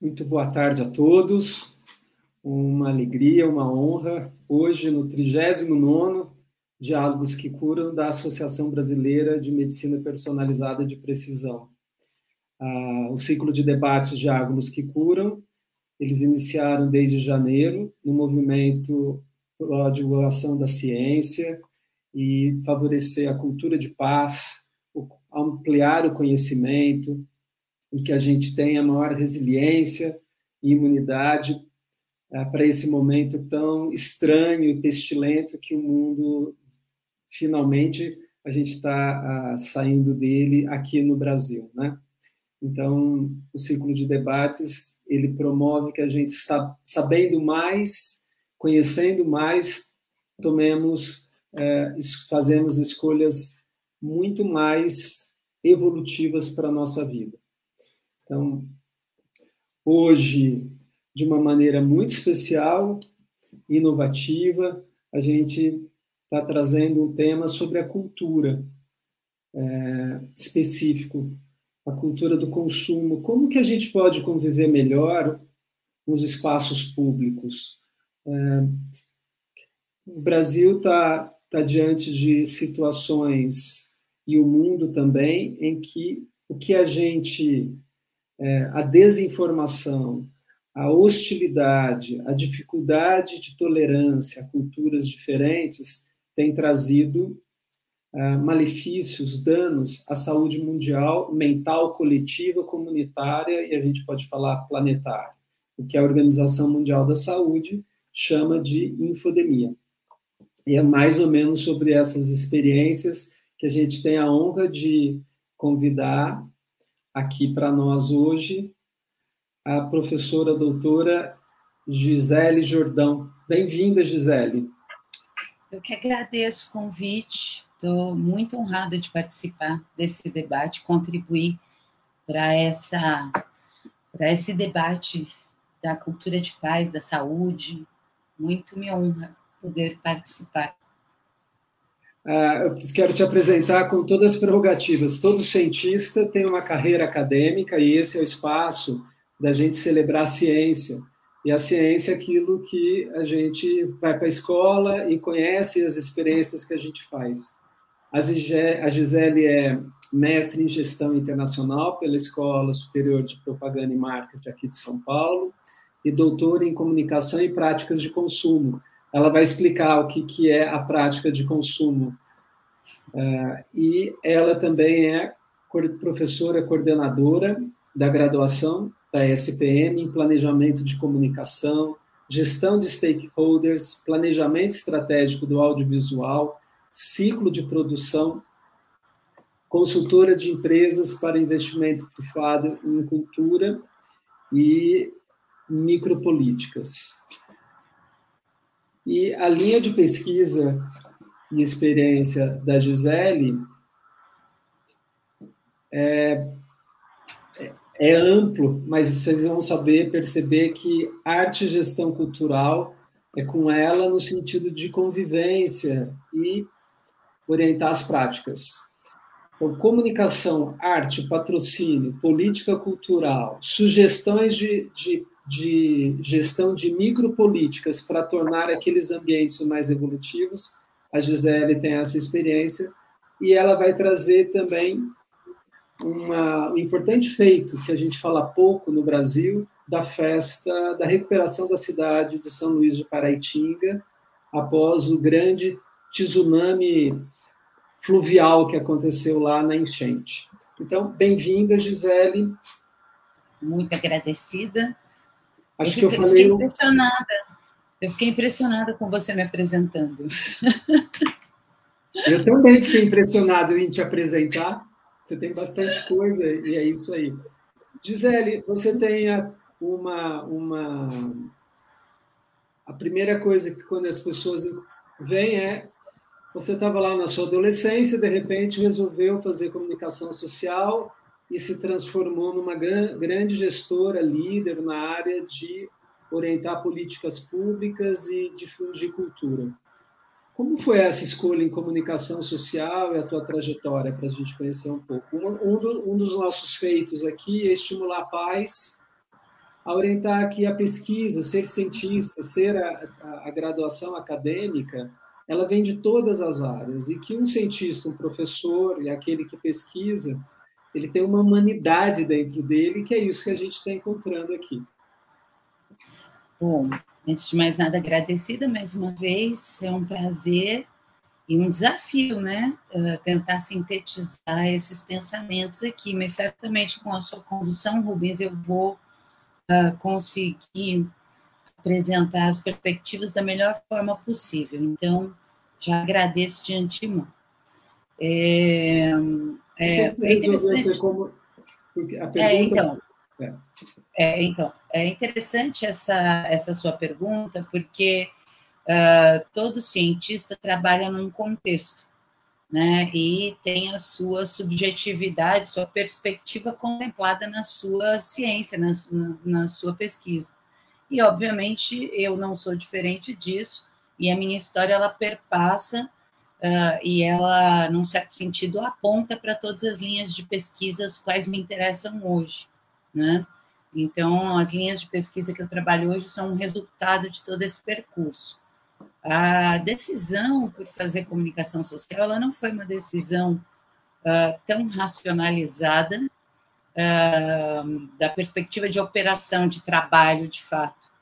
Muito boa tarde a todos. Uma alegria, uma honra. Hoje, no 39 Diálogos que Curam, da Associação Brasileira de Medicina Personalizada de Precisão. Ah, o ciclo de debates Diálogos que Curam, eles iniciaram desde janeiro, no movimento a divulgação da ciência e favorecer a cultura de paz, ampliar o conhecimento e que a gente tenha maior resiliência e imunidade uh, para esse momento tão estranho e pestilento que o mundo finalmente a gente está uh, saindo dele aqui no Brasil, né? Então, o ciclo de debates ele promove que a gente sabendo mais conhecendo mais, tomemos, é, fazemos escolhas muito mais evolutivas para a nossa vida. Então, hoje, de uma maneira muito especial, inovativa, a gente está trazendo um tema sobre a cultura é, específico, a cultura do consumo. Como que a gente pode conviver melhor nos espaços públicos? É, o Brasil está tá diante de situações, e o mundo também, em que o que a gente, é, a desinformação, a hostilidade, a dificuldade de tolerância a culturas diferentes tem trazido uh, malefícios, danos à saúde mundial, mental, coletiva, comunitária e a gente pode falar planetária, o que a Organização Mundial da Saúde chama de infodemia. E é mais ou menos sobre essas experiências que a gente tem a honra de convidar aqui para nós hoje a professora doutora Gisele Jordão. Bem-vinda, Gisele. Eu que agradeço o convite, estou muito honrada de participar desse debate, contribuir para essa para esse debate da cultura de paz, da saúde, muito me honra poder participar. Ah, eu quero te apresentar com todas as prerrogativas. Todo cientista tem uma carreira acadêmica e esse é o espaço da gente celebrar a ciência. E a ciência é aquilo que a gente vai para a escola e conhece as experiências que a gente faz. A Gisele é mestre em gestão internacional pela Escola Superior de Propaganda e Marketing aqui de São Paulo e doutora em comunicação e práticas de consumo. Ela vai explicar o que, que é a prática de consumo. Uh, e ela também é professora coordenadora da graduação da SPM em planejamento de comunicação, gestão de stakeholders, planejamento estratégico do audiovisual, ciclo de produção, consultora de empresas para investimento privado em cultura e micropolíticas. E a linha de pesquisa e experiência da Gisele é, é amplo, mas vocês vão saber perceber que arte e gestão cultural é com ela no sentido de convivência e orientar as práticas. Então, comunicação, arte, patrocínio, política cultural, sugestões de, de de gestão de micropolíticas para tornar aqueles ambientes mais evolutivos. A Gisele tem essa experiência e ela vai trazer também uma, um importante feito que a gente fala pouco no Brasil da festa da recuperação da cidade de São Luís de Paraitinga após o grande tsunami fluvial que aconteceu lá na enchente. Então, bem-vinda, Gisele. Muito agradecida. Acho eu que eu falei. Fiquei impressionada. Eu fiquei impressionada com você me apresentando. Eu também fiquei impressionado em te apresentar. Você tem bastante coisa e é isso aí. Gisele, você tem uma, uma. A primeira coisa que quando as pessoas vêm é você estava lá na sua adolescência, de repente resolveu fazer comunicação social e se transformou numa grande gestora, líder na área de orientar políticas públicas e difundir cultura. Como foi essa escolha em comunicação social e a tua trajetória para a gente conhecer um pouco? Um, do, um, dos nossos feitos aqui é estimular a paz a orientar que a pesquisa, ser cientista, ser a, a, a graduação acadêmica, ela vem de todas as áreas e que um cientista, um professor e aquele que pesquisa, ele tem uma humanidade dentro dele, que é isso que a gente está encontrando aqui. Bom, antes de mais nada, agradecida mais uma vez, é um prazer e um desafio, né? Uh, tentar sintetizar esses pensamentos aqui, mas certamente com a sua condução, Rubens, eu vou uh, conseguir apresentar as perspectivas da melhor forma possível. Então, já agradeço de antemão. É, é, você é ser como. É, pergunta... é, então, é. é. então, é interessante essa, essa sua pergunta, porque uh, todo cientista trabalha num contexto, né? E tem a sua subjetividade, sua perspectiva contemplada na sua ciência, na, na, na sua pesquisa. E, obviamente, eu não sou diferente disso, e a minha história ela perpassa uh, e ela, num certo sentido, aponta para todas as linhas de pesquisas quais me interessam hoje, né? Então, as linhas de pesquisa que eu trabalho hoje são um resultado de todo esse percurso. A decisão por fazer comunicação social, ela não foi uma decisão uh, tão racionalizada uh, da perspectiva de operação, de trabalho, de fato.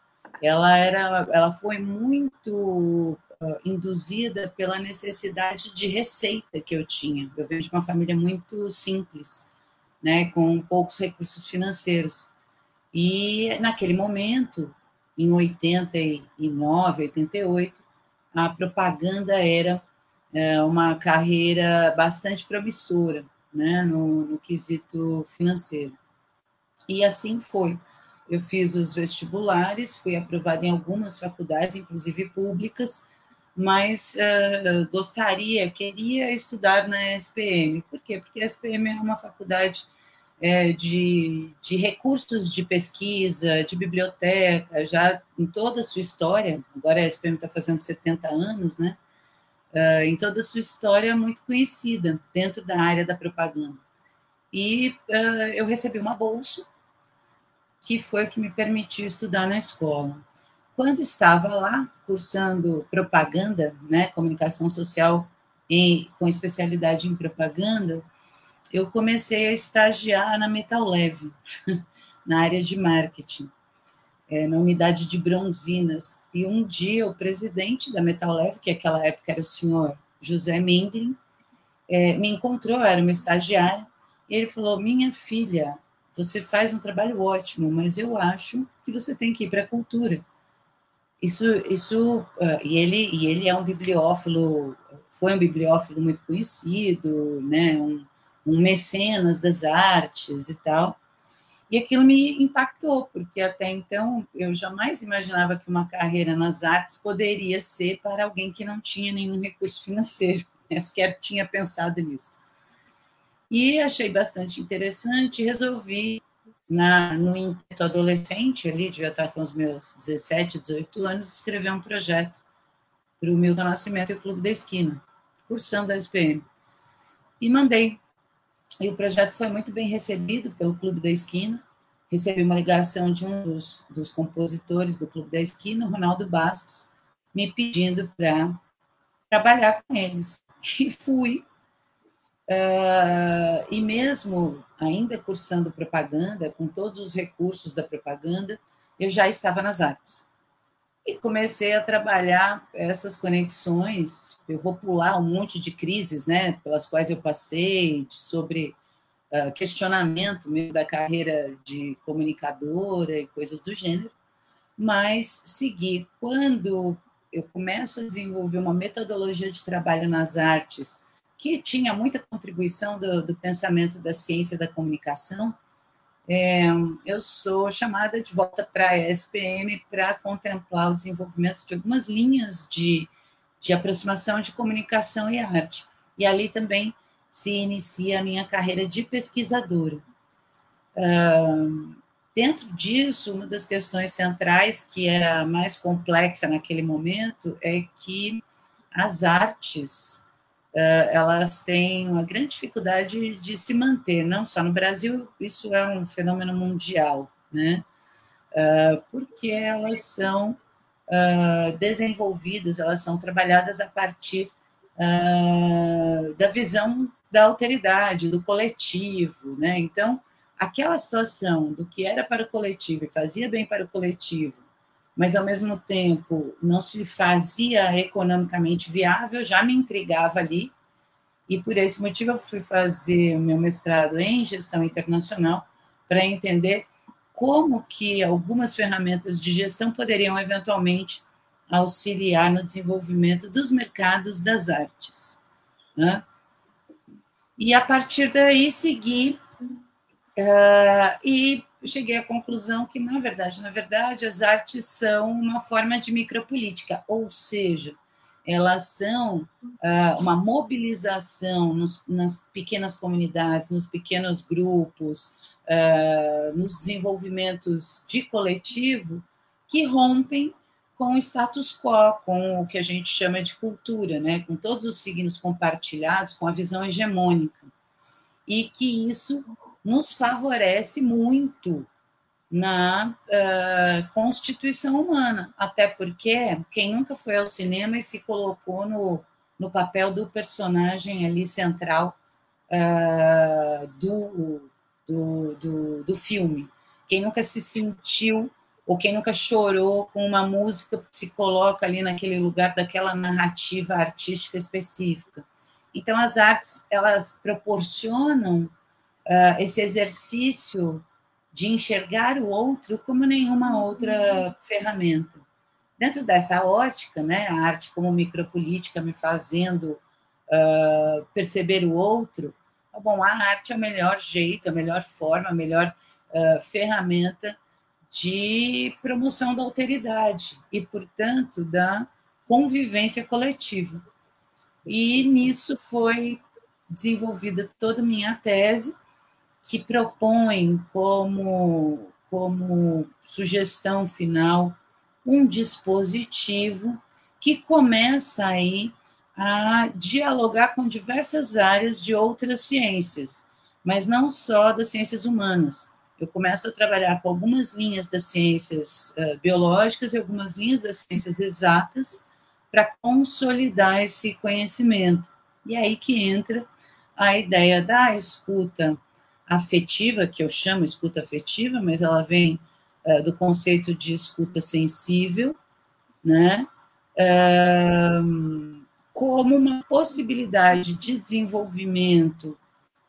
Ela era, ela foi muito induzida pela necessidade de receita que eu tinha. Eu venho de uma família muito simples, né, com poucos recursos financeiros. E naquele momento, em 89, 88, a propaganda era é, uma carreira bastante promissora, né, no, no quesito financeiro. E assim foi. Eu fiz os vestibulares, fui aprovada em algumas faculdades, inclusive públicas, mas uh, gostaria, queria estudar na SPM. Por quê? Porque a SPM é uma faculdade é, de, de recursos de pesquisa, de biblioteca, já em toda a sua história, agora a SPM está fazendo 70 anos, né? Uh, em toda a sua história muito conhecida dentro da área da propaganda. E uh, eu recebi uma bolsa, que foi o que me permitiu estudar na escola. Quando estava lá, cursando propaganda, né, comunicação social e com especialidade em propaganda, eu comecei a estagiar na Metal Leve, na área de marketing, é, na unidade de bronzinas. E um dia o presidente da Metal Leve, que naquela época era o senhor José Minglin, é, me encontrou, era uma estagiária, e ele falou: Minha filha, você faz um trabalho ótimo, mas eu acho que você tem que ir para a cultura. Isso, isso, uh, e ele, e ele é um bibliófilo, foi um bibliófilo muito conhecido, né, um, um mecenas das artes e tal. E aquilo me impactou, porque até então eu jamais imaginava que uma carreira nas artes poderia ser para alguém que não tinha nenhum recurso financeiro. Eu sequer tinha pensado nisso. E achei bastante interessante, resolvi, na, no ímpeto adolescente, ali, devia estar com os meus 17, 18 anos, escrever um projeto para o Milton Nascimento e o Clube da Esquina, cursando a SPM. E mandei e o projeto foi muito bem recebido pelo Clube da Esquina. Recebi uma ligação de um dos, dos compositores do Clube da Esquina, Ronaldo Bastos, me pedindo para trabalhar com eles. E fui. Uh, e mesmo ainda cursando propaganda, com todos os recursos da propaganda, eu já estava nas artes. E comecei a trabalhar essas conexões. Eu vou pular um monte de crises, né, pelas quais eu passei, sobre uh, questionamento mesmo da carreira de comunicadora e coisas do gênero, mas segui. Quando eu começo a desenvolver uma metodologia de trabalho nas artes que tinha muita contribuição do, do pensamento da ciência da comunicação, é, eu sou chamada de volta para a SPM para contemplar o desenvolvimento de algumas linhas de, de aproximação de comunicação e arte. E ali também se inicia a minha carreira de pesquisadora. Uh, dentro disso, uma das questões centrais, que era mais complexa naquele momento, é que as artes elas têm uma grande dificuldade de se manter, não só no Brasil, isso é um fenômeno mundial, né? uh, porque elas são uh, desenvolvidas, elas são trabalhadas a partir da visão da alteridade, do coletivo, né? Então, aquela situação do que era para o coletivo e fazia bem para o coletivo, mas ao mesmo tempo não se fazia economicamente viável, já me intrigava ali. E por esse motivo eu fui fazer meu mestrado em gestão internacional para entender como que algumas ferramentas de gestão poderiam eventualmente auxiliar no desenvolvimento dos mercados das artes. Né? E a partir daí segui uh, e cheguei à conclusão que, na verdade, na verdade, as artes são uma forma de micropolítica, ou seja, elas são uh, uma mobilização nos, nas pequenas comunidades, nos pequenos grupos, uh, nos desenvolvimentos de coletivo que rompem com o status quo, com o que a gente chama de cultura, né? com todos os signos compartilhados, com a visão hegemônica. E que isso nos favorece muito na uh, constituição humana, até porque quem nunca foi ao cinema e se colocou no, no papel do personagem ali central uh, do, do, do, do filme. Quem nunca se sentiu ou quem nunca chorou com uma música que se coloca ali naquele lugar daquela narrativa artística específica. Então, as artes elas proporcionam uh, esse exercício de enxergar o outro como nenhuma outra ferramenta. Dentro dessa ótica, né, a arte como micropolítica me fazendo uh, perceber o outro, Tá bom, a arte é o melhor jeito, a melhor forma, a melhor uh, ferramenta de promoção da alteridade e, portanto, da convivência coletiva. E nisso foi desenvolvida toda a minha tese, que propõe como, como sugestão final um dispositivo que começa aí a dialogar com diversas áreas de outras ciências, mas não só das ciências humanas. Eu começo a trabalhar com algumas linhas das ciências uh, biológicas e algumas linhas das ciências exatas para consolidar esse conhecimento. E aí que entra a ideia da escuta afetiva, que eu chamo escuta afetiva, mas ela vem uh, do conceito de escuta sensível, né? Uh, como uma possibilidade de desenvolvimento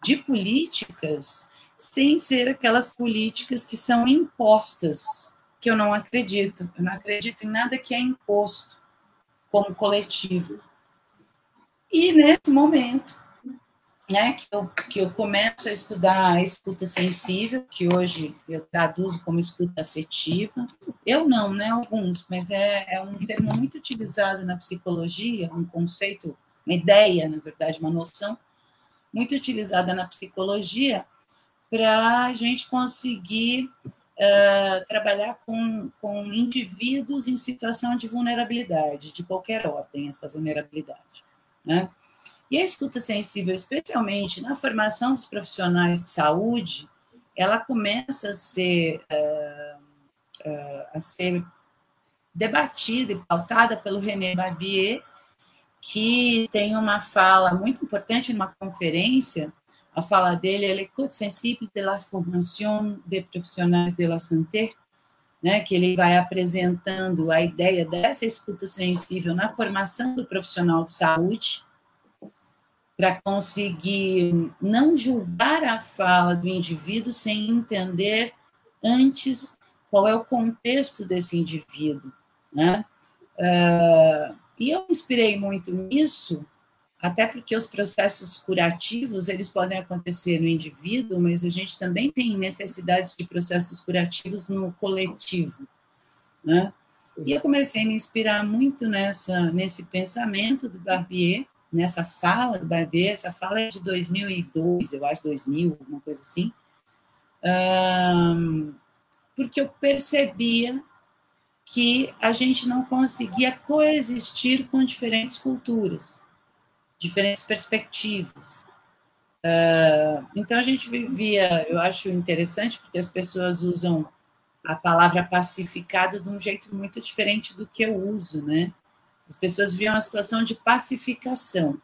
de políticas sem ser aquelas políticas que são impostas, que eu não acredito. Eu não acredito em nada que é imposto como coletivo. E nesse momento, né, que eu, que eu começo a estudar a escuta sensível, que hoje eu traduzo como escuta afetiva. Eu não, né, alguns, mas é, é um termo muito utilizado na psicologia, um conceito, uma ideia, na verdade, uma noção, muito utilizada na psicologia para a gente conseguir uh, trabalhar com, com indivíduos em situação de vulnerabilidade, de qualquer ordem, essa vulnerabilidade, né? E a escuta sensível, especialmente na formação dos profissionais de saúde, ela começa a ser, uh, uh, a ser debatida e pautada pelo René Barbier, que tem uma fala muito importante numa conferência. A fala dele é l'écoute sensible de la formation des profissionais de la santé, né, que ele vai apresentando a ideia dessa escuta sensível na formação do profissional de saúde, para conseguir não julgar a fala do indivíduo sem entender antes qual é o contexto desse indivíduo, né? Uh, e eu inspirei muito nisso, até porque os processos curativos eles podem acontecer no indivíduo, mas a gente também tem necessidades de processos curativos no coletivo, né? E eu comecei a me inspirar muito nessa nesse pensamento do Barbier nessa fala do Barbier, essa fala é de 2002, eu acho, 2000, alguma coisa assim, porque eu percebia que a gente não conseguia coexistir com diferentes culturas, diferentes perspectivas. Então a gente vivia, eu acho interessante, porque as pessoas usam a palavra pacificado de um jeito muito diferente do que eu uso, né? As pessoas viam a situação de pacificação.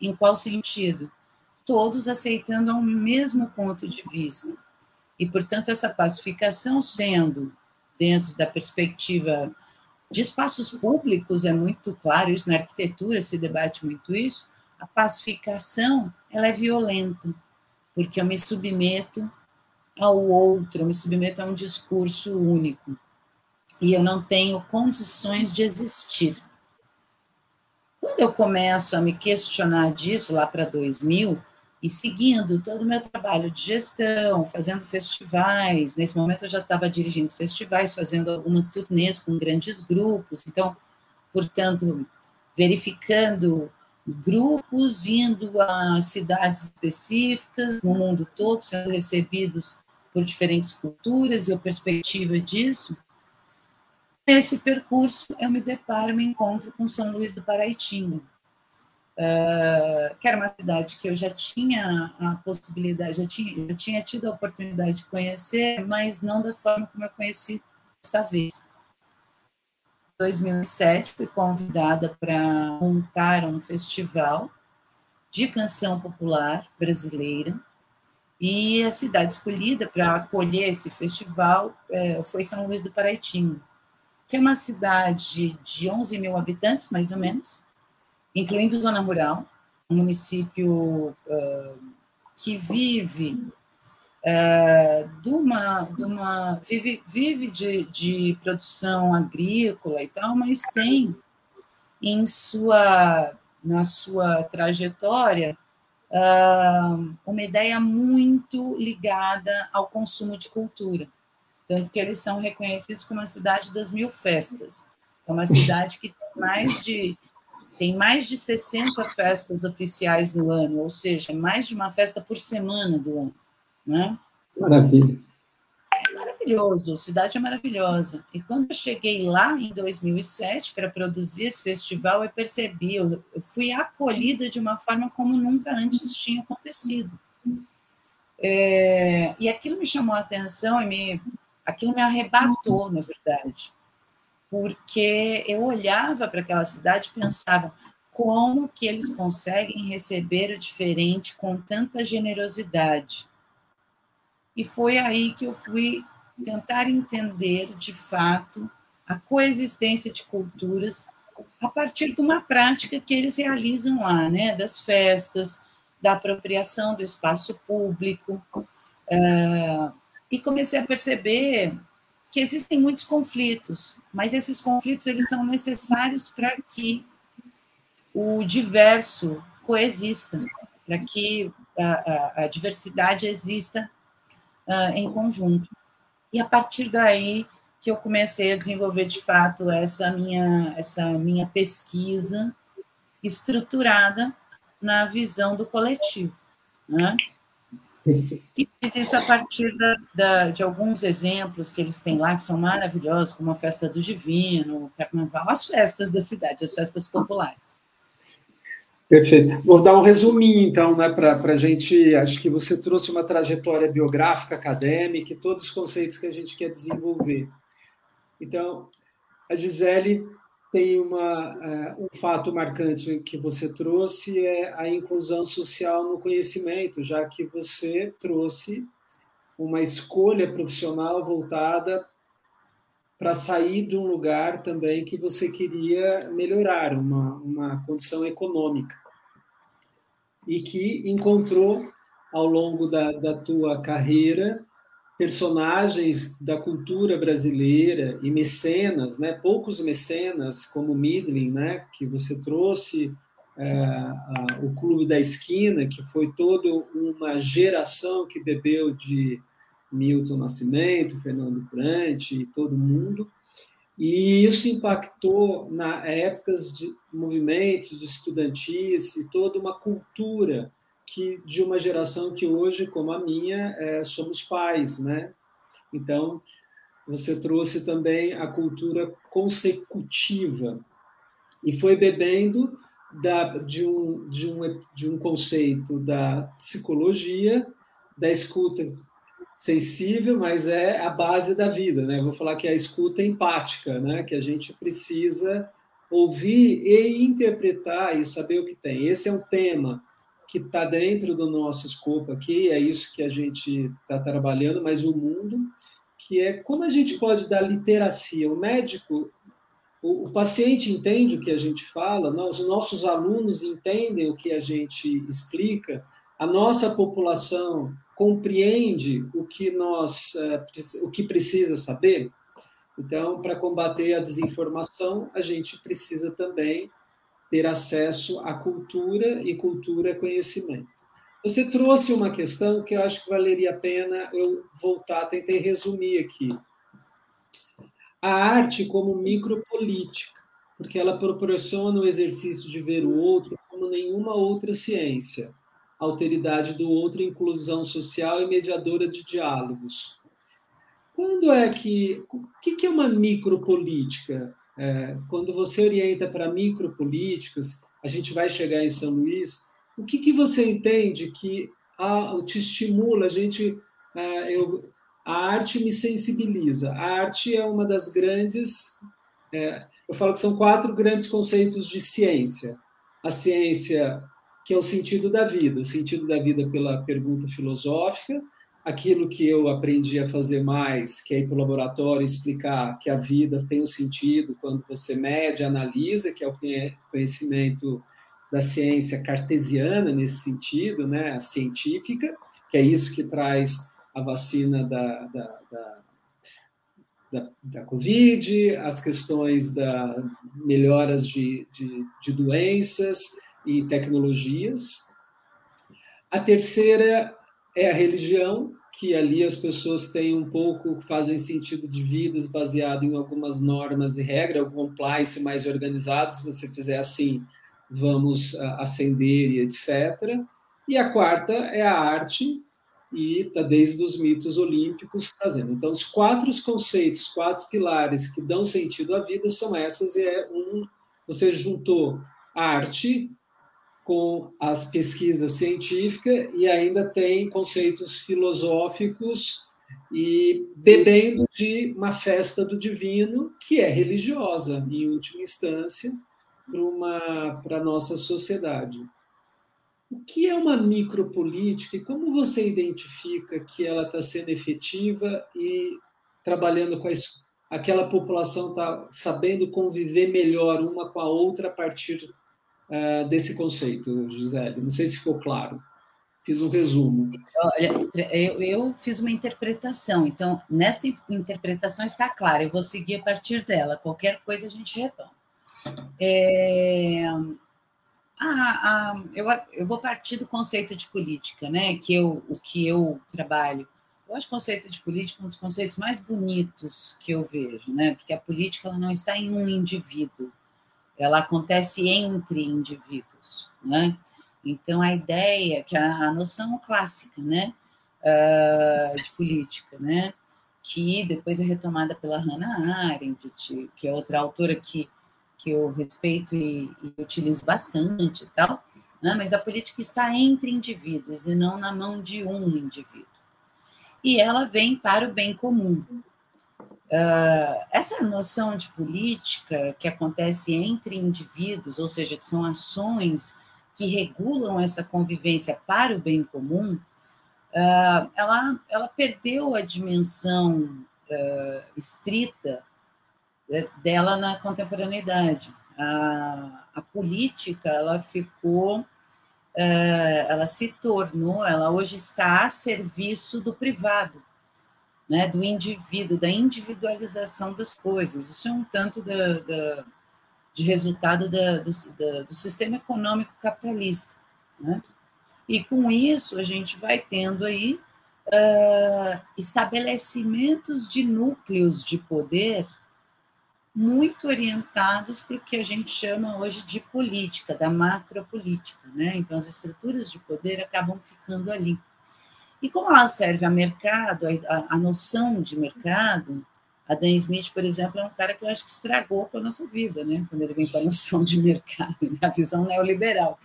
Em qual sentido? Todos aceitando o mesmo ponto de vista. E, portanto, essa pacificação sendo dentro da perspectiva de espaços públicos, é muito claro isso, na arquitetura se debate muito isso, a pacificação ela é violenta, porque eu me submeto ao outro, eu me submeto a um discurso único. E eu não tenho condições de existir. Quando eu começo a me questionar disso lá para 2000, e seguindo todo o meu trabalho de gestão, fazendo festivais, nesse momento eu já estava dirigindo festivais, fazendo algumas turnês com grandes grupos, então, portanto, verificando grupos indo a cidades específicas no mundo todo, sendo recebidos por diferentes culturas e a perspectiva disso. Nesse percurso, eu me deparo, me encontro com São Luís do Paraitinga, uh, que era uma cidade que eu já tinha a possibilidade, já tinha, já tinha tido a oportunidade de conhecer, mas não da forma como eu conheci desta vez. 2007, fui convidada para montar um festival de canção popular brasileira. E a cidade escolhida para acolher esse festival é, foi São Luís do Paraitinga, que é uma cidade de 11 mil habitantes, mais ou menos, incluindo zona rural, um município uh, que vive é, de uma, de uma vive, vive de, de produção agrícola e tal, mas tem em sua na sua trajetória uh, uma ideia muito ligada ao consumo de cultura, tanto que eles são reconhecidos como a cidade das mil festas. É uma cidade que tem mais de tem mais de 60 festas oficiais no ano, ou seja, mais de uma festa por semana do ano. Né? Maravilha. É maravilhoso, cidade é maravilhosa. E quando eu cheguei lá em 2007 para produzir esse festival, eu percebi, eu, eu fui acolhida de uma forma como nunca antes tinha acontecido. É, e aquilo me chamou a atenção e me, aquilo me arrebatou, na verdade, porque eu olhava para aquela cidade e pensava como que eles conseguem receber o diferente com tanta generosidade? E foi aí que eu fui tentar entender, de fato, a coexistência de culturas a partir de uma prática que eles realizam lá, né, das festas, da apropriação do espaço público, uh, e comecei a perceber que existem muitos conflitos, mas esses conflitos eles são necessários para que o diverso coexista, para que a, a, a diversidade exista uh, em conjunto. E a partir daí que eu comecei a desenvolver de fato essa minha essa minha pesquisa estruturada na visão do coletivo, né? E fiz isso a partir da, da, de alguns exemplos que eles têm lá, que são maravilhosos, como a Festa do Divino, o Carnaval, as festas da cidade, as festas populares. Perfeito. Vou dar um resuminho, então, né, para a gente. Acho que você trouxe uma trajetória biográfica, acadêmica, e todos os conceitos que a gente quer desenvolver. Então, a Gisele tem uma, uh, um fato marcante que você trouxe, é a inclusão social no conhecimento, já que você trouxe uma escolha profissional voltada para sair de um lugar também que você queria melhorar, uma, uma condição econômica. E que encontrou ao longo da, da tua carreira personagens da cultura brasileira e mecenas, né? Poucos mecenas como Midlin, né? Que você trouxe é, a, o Clube da Esquina, que foi toda uma geração que bebeu de Milton Nascimento, Fernando Brant e todo mundo. E isso impactou na épocas de movimentos estudantis e toda uma cultura que de uma geração que hoje, como a minha, é, somos pais, né? Então, você trouxe também a cultura consecutiva e foi bebendo da, de, um, de, um, de um conceito da psicologia, da escuta sensível, mas é a base da vida, né? vou falar que é a escuta empática, né? Que a gente precisa ouvir e interpretar e saber o que tem. Esse é um tema que está dentro do nosso escopo aqui, é isso que a gente está trabalhando, mas o mundo, que é como a gente pode dar literacia. O médico, o, o paciente entende o que a gente fala, os nossos alunos entendem o que a gente explica, a nossa população compreende o que nós eh, o que precisa saber. Então, para combater a desinformação, a gente precisa também ter acesso à cultura e cultura é conhecimento. Você trouxe uma questão que eu acho que valeria a pena eu voltar, tentei resumir aqui. A arte como micropolítica, porque ela proporciona o exercício de ver o outro como nenhuma outra ciência alteridade do outro, inclusão social e mediadora de diálogos. Quando é que. O que é uma micropolítica? É, quando você orienta para micropolíticas, a gente vai chegar em São Luís, o que, que você entende que a, te estimula? A gente. É, eu, a arte me sensibiliza. A arte é uma das grandes. É, eu falo que são quatro grandes conceitos de ciência: a ciência que é o sentido da vida, o sentido da vida pela pergunta filosófica, aquilo que eu aprendi a fazer mais, que é ir para o laboratório explicar que a vida tem um sentido quando você mede, analisa, que é o conhecimento da ciência cartesiana nesse sentido, né, a científica, que é isso que traz a vacina da, da, da, da, da Covid, as questões da melhoras de, de, de doenças, e tecnologias. A terceira é a religião, que ali as pessoas têm um pouco, fazem sentido de vidas baseado em algumas normas e regras, algum compliance mais organizado, se você fizer assim, vamos ascender e etc. E a quarta é a arte, e está desde os mitos olímpicos trazendo. Então, os quatro conceitos, quatro pilares que dão sentido à vida são essas, e é um, você juntou arte, com as pesquisas científicas e ainda tem conceitos filosóficos e bebendo de uma festa do divino que é religiosa em última instância para a nossa sociedade. O que é uma micropolítica e como você identifica que ela está sendo efetiva e trabalhando com a, aquela população está sabendo conviver melhor uma com a outra a partir uh, desse conceito, Gisele? Não sei se ficou claro. Fiz um resumo. Olha, eu, eu fiz uma interpretação, então, nesta interpretação está clara, eu vou seguir a partir dela, qualquer coisa a gente retoma. É, eu, eu vou partir do conceito de política, né? Que eu, o que eu trabalho. Eu acho o conceito de política um dos conceitos mais bonitos que eu vejo, né? Porque a política ela não está em um indivíduo, ela acontece entre indivíduos, né? Então a ideia, que a, a noção clássica, né, uh, de política, né, que depois é retomada pela Hannah Arendt, que é outra autora que que eu respeito e, e utilizo bastante, tal. Né? Mas a política está entre indivíduos e não na mão de um indivíduo. E ela vem para o bem comum, Uh, essa noção de política que acontece entre indivíduos, ou seja, que são ações que regulam essa convivência para o bem comum, uh, ela, ela perdeu a dimensão uh, estrita dela na contemporaneidade. A, a política ela ficou, ela se tornou, ela hoje está a serviço do privado né, do indivíduo, da individualização das coisas. Isso é um tanto da, da, de resultado da, do, do, sistema econômico capitalista. Né? E com isso a gente vai tendo aí uh, estabelecimentos de núcleos de poder muito orientados para o que a gente chama hoje de política, da macropolítica. Né? Então, as estruturas de poder acabam ficando ali. E como ela serve a mercado, a, a noção de mercado, a Dan Smith, por exemplo, é um cara que eu acho que estragou com a nossa vida, né? Quando ele vem com a noção de mercado, né? a visão neoliberal.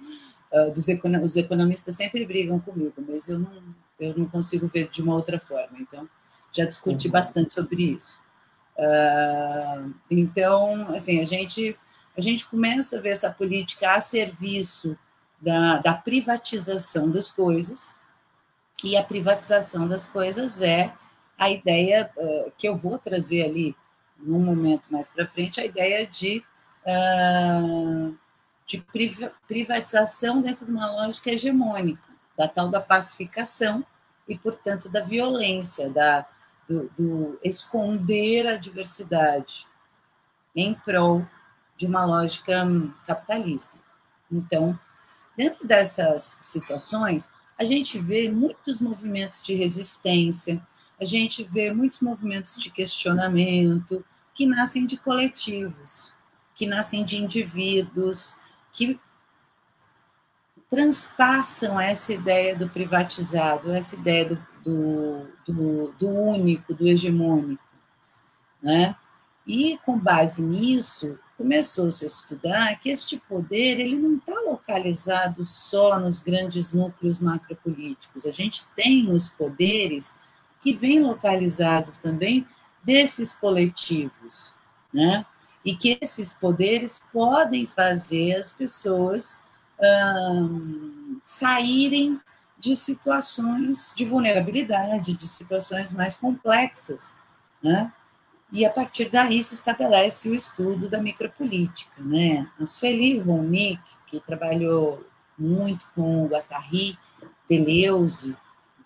Uh, dos econo os economistas sempre brigam comigo, mas eu não, eu não consigo ver de uma outra forma. Então, já discuti uhum. bastante sobre isso. Uh, então, assim, a gente, a gente começa a ver essa política a serviço da, da privatização das coisas, e a privatização das coisas é a ideia uh, que eu vou trazer ali num momento mais para frente, a ideia de, uh, de privatização dentro de uma lógica hegemônica, da tal da pacificação e, portanto, da violência, da, do, do esconder a diversidade em prol de uma lógica capitalista. Então, dentro dessas situações, a gente vê muitos movimentos de resistência, a gente vê muitos movimentos de questionamento que nascem de coletivos, que nascem de indivíduos, que transpassam essa ideia do privatizado, essa ideia do, do, do, do único, do hegemônico. Né? E, com base nisso, começou-se a estudar que este poder ele não está localizado só nos grandes núcleos macropolíticos. A gente tem os poderes que vêm localizados também desses coletivos, né? E que esses poderes podem fazer as pessoas hum, saírem de situações de vulnerabilidade, de situações mais complexas, né? E a partir daí se estabelece o estudo da micropolítica, né? A Sueli Ronick, que trabalhou muito com o Guattari, Deleuze,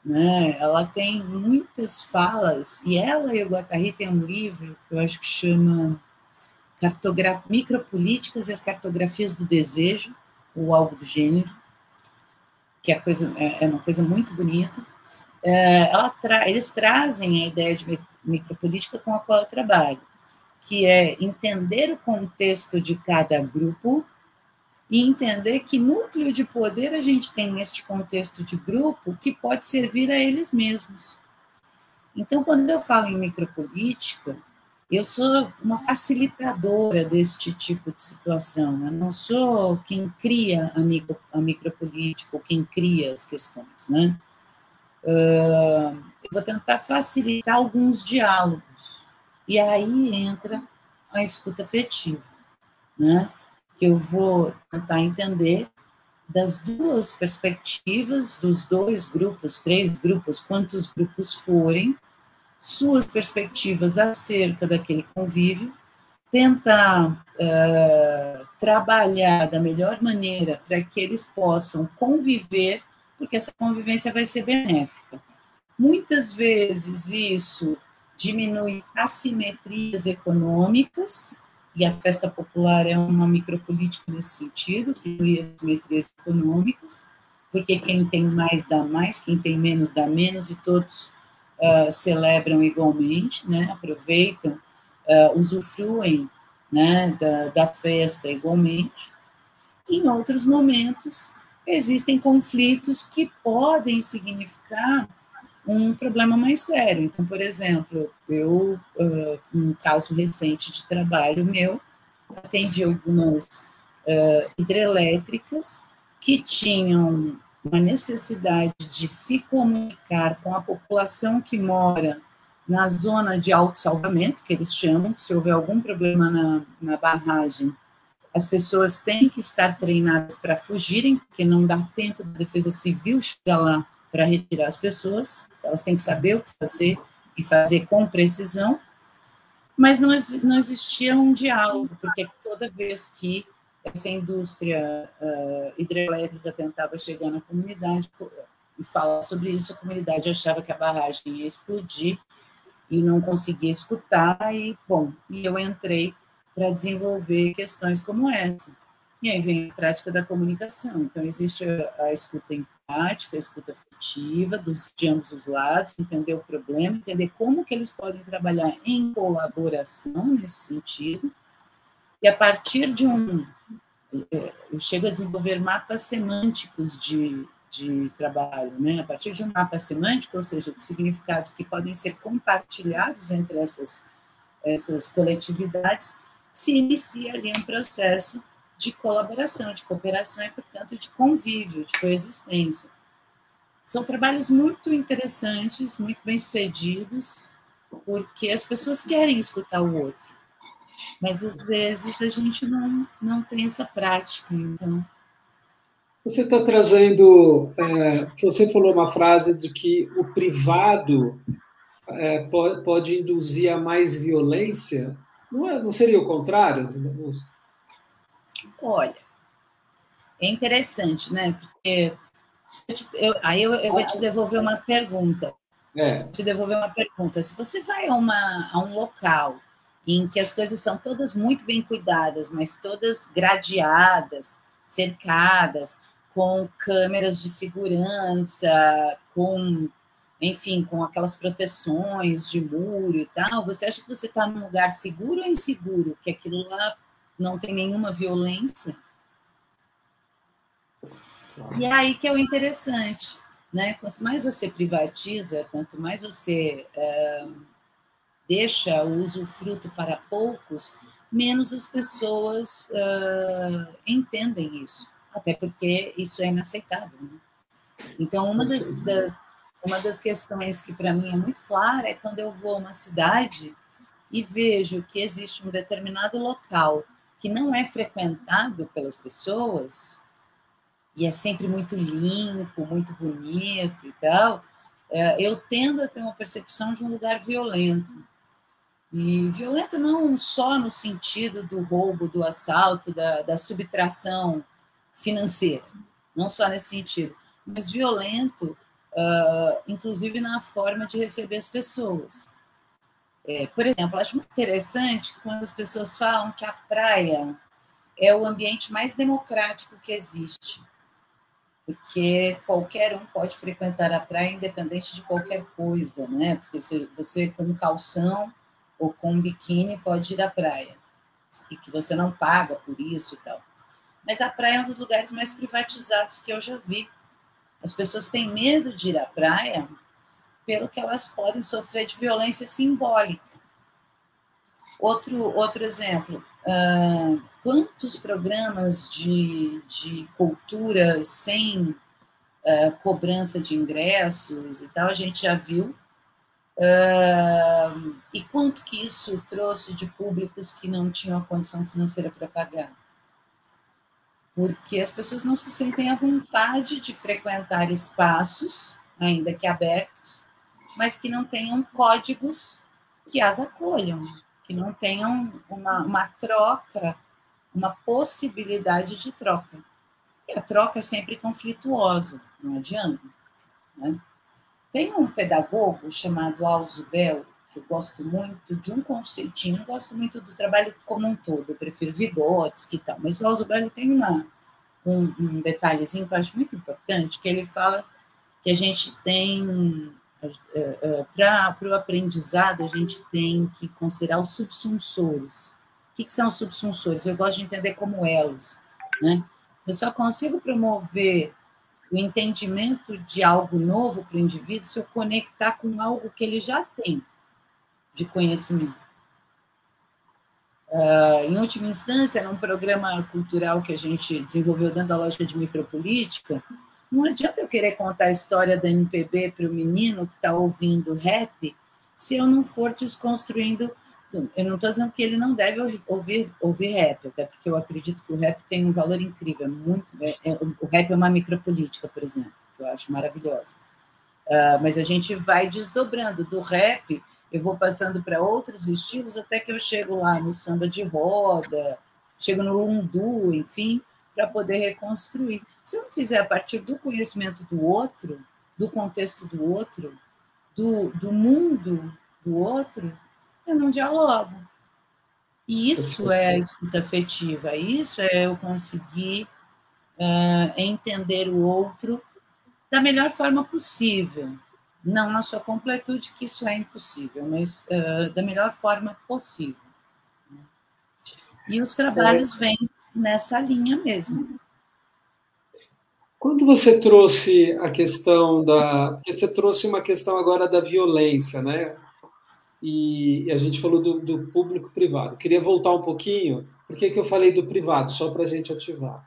né? Ela tem muitas falas, e ela e o Guattari têm um livro que eu acho que chama Cartograf... Micropolíticas e as Cartografias do Desejo, ou algo do gênero, que é, coisa, é, é uma coisa muito bonita. É, tra... Eles trazem a ideia de micropolítica com a qual eu trabalho, que é entender o contexto de cada grupo e entender que núcleo de poder a gente tem neste contexto de grupo que pode servir a eles mesmos. Então, quando eu falo em micropolítica, eu sou uma facilitadora deste tipo de situação. Eu não sou quem cria a, micro, a micropolítica ou quem cria as questões, né? Uh, vou tentar facilitar alguns diálogos. E aí entra a escuta afetiva, né? que eu vou tentar entender das duas perspectivas, dos dois grupos, três grupos, quantos grupos forem, suas perspectivas acerca daquele convívio, tentar uh, trabalhar da melhor maneira para que eles possam conviver, porque essa convivência vai ser benéfica. Muitas vezes isso diminui assimetrias econômicas, e a festa popular é uma micropolítica nesse sentido, que inclui as simetrias econômicas, porque quem tem mais dá mais, quem tem menos dá menos, e todos uh, celebram igualmente, né, aproveitam, uh, usufruem né, da, da festa igualmente. Em outros momentos, existem conflitos que podem significar um problema mais sério. Então, por exemplo, eu, uh, um caso recente de trabalho meu, atendi algumas uh, hidrelétricas que tinham uma necessidade de se comunicar com a população que mora na zona de autossalvamento, que eles chamam, que se houver algum problema na, na barragem, as pessoas têm que estar treinadas para fugirem, porque não dá tempo da defesa civil chegar lá para retirar as pessoas, elas têm que saber o que fazer e fazer com precisão, mas não, não existia um diálogo, porque toda vez que essa indústria uh, hidrelétrica tentava chegar na comunidade e falar sobre isso, a comunidade achava que a barragem ia explodir e não conseguia escutar, e, bom, e eu entrei para desenvolver questões como essa. E aí vem a prática da comunicação. Então, existe a, a escuta empática, a escuta afetiva dos, de ambos os lados, entender o problema, entender como que eles podem trabalhar em colaboração nesse sentido. E a partir de um... É, eu chego a desenvolver mapas semânticos de, de trabalho, né? A partir de um mapa semântico, ou seja, de significados que podem ser compartilhados entre essas, essas coletividades, se inicia ali um processo de colaboração, de cooperação e, portanto, de convívio, de coexistência. são trabalhos muito interessantes, muito bem sucedidos, porque as pessoas querem escutar o outro. Mas às vezes a gente não, não tem essa prática, então. Você está trazendo. É, você falou uma frase de que o privado é, pode, pode, induzir a mais violência. Não, é, não seria o contrário? Olha, é interessante, né? Porque eu, aí eu, eu, vou te devolver uma pergunta. É. Te devolver uma pergunta. Se você vai a, uma, a um local em que as coisas são todas muito bem cuidadas, mas todas gradeadas, cercadas, com câmeras de segurança, com, enfim, com aquelas proteções de muro e tal, você acha que você está num lugar seguro ou inseguro? Que aquilo lá não tem nenhuma violência? E é aí que é o interessante, né? Quanto mais você privatiza, quanto mais você é, deixa o usufruto para poucos, menos as pessoas é, entendem isso. Até porque isso é inaceitável. Né? Então, uma das, das, uma das questões que para mim é muito clara é quando eu vou a uma cidade e vejo que existe um determinado local que não é frequentado pelas pessoas, e é sempre muito limpo, muito bonito e tal, é, eu tendo a ter uma percepção de um lugar violento. E violento não só no sentido do roubo, do assalto, da, da subtração financeira, não só nesse sentido, mas violento, uh, inclusive na forma de receber as pessoas. É, por exemplo, acho muito interessante quando as pessoas falam que a praia é o ambiente mais democrático que existe porque qualquer um pode frequentar a praia independente de qualquer coisa, né? Porque você, você com calção ou com biquíni pode ir à praia e que você não paga por isso e tal. Mas a praia é um dos lugares mais privatizados que eu já vi. As pessoas têm medo de ir à praia pelo que elas podem sofrer de violência simbólica. Outro, outro exemplo, uh, quantos programas de, de cultura sem uh, cobrança de ingressos e tal a gente já viu? Uh, e quanto que isso trouxe de públicos que não tinham a condição financeira para pagar? Porque as pessoas não se sentem à vontade de frequentar espaços, ainda que abertos, mas que não tenham códigos que as acolham que não tenham uma, uma troca, uma possibilidade de troca. E a troca é sempre conflituosa, não adianta. Né? Tem um pedagogo chamado Alzo Bell, que eu gosto muito de um conceitinho, não gosto muito do trabalho como um todo, eu prefiro Vygotsky e tal, mas o Alzo Bell tem uma, um, um detalhezinho que eu acho muito importante, que ele fala que a gente tem para o aprendizado, a gente tem que considerar os subsunsores. O que, que, são os subsunsores? Eu gosto de entender como elos. Né? Eu só consigo promover o entendimento de algo novo para o indivíduo se eu conectar com algo que ele já tem de conhecimento. Uh, em última instância, num programa cultural que a gente desenvolveu dentro da lógica de micropolítica, não adianta eu querer contar a história da MPB para o menino que está ouvindo rap se eu não for desconstruindo. Eu não estou dizendo que ele não deve ouvir, ouvir rap, até porque eu acredito que o rap tem um valor incrível, muito. É, é, o rap é uma micropolítica, por exemplo, que eu acho maravilhosa. Uh, mas a gente vai desdobrando do rap, eu vou passando para outros estilos até que eu chego lá no samba de roda, chego no lundu, enfim, para poder reconstruir. Se eu não fizer a partir do conhecimento do outro, do contexto do outro, do, do mundo do outro, eu não dialogo. E isso é a escuta afetiva, isso é eu conseguir uh, entender o outro da melhor forma possível. Não na sua completude, que isso é impossível, mas uh, da melhor forma possível. E os trabalhos é. vêm nessa linha mesmo. Quando você trouxe a questão da. Você trouxe uma questão agora da violência, né? E a gente falou do, do público privado. Queria voltar um pouquinho. Por que, que eu falei do privado? Só para a gente ativar.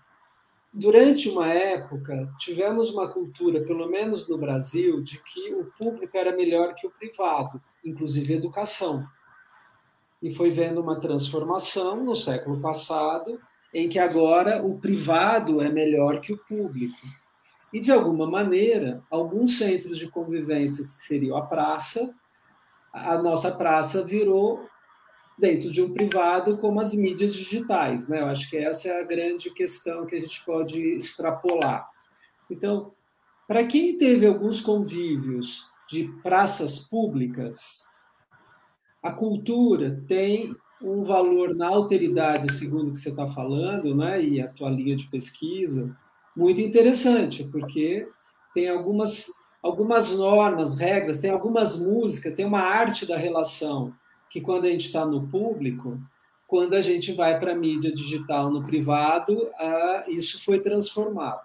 durante uma época, tivemos uma cultura, pelo menos no Brasil, de que o público era melhor que o privado, inclusive educação. E foi vendo uma transformação no século passado, em que agora o privado é melhor que o público. E, de alguma maneira, alguns centros de convivência, que seriam a praça, a nossa praça virou dentro de um privado como as mídias digitais. Né? Eu acho que essa é a grande questão que a gente pode extrapolar. Então, para quem teve alguns convívios de praças públicas, a cultura tem um valor na alteridade, segundo o que você está falando, né, e a tua linha de pesquisa, muito interessante, porque tem algumas, algumas normas, regras, tem algumas músicas, tem uma arte da relação que quando a gente está no público, quando a gente vai para a mídia digital no privado, isso foi transformado.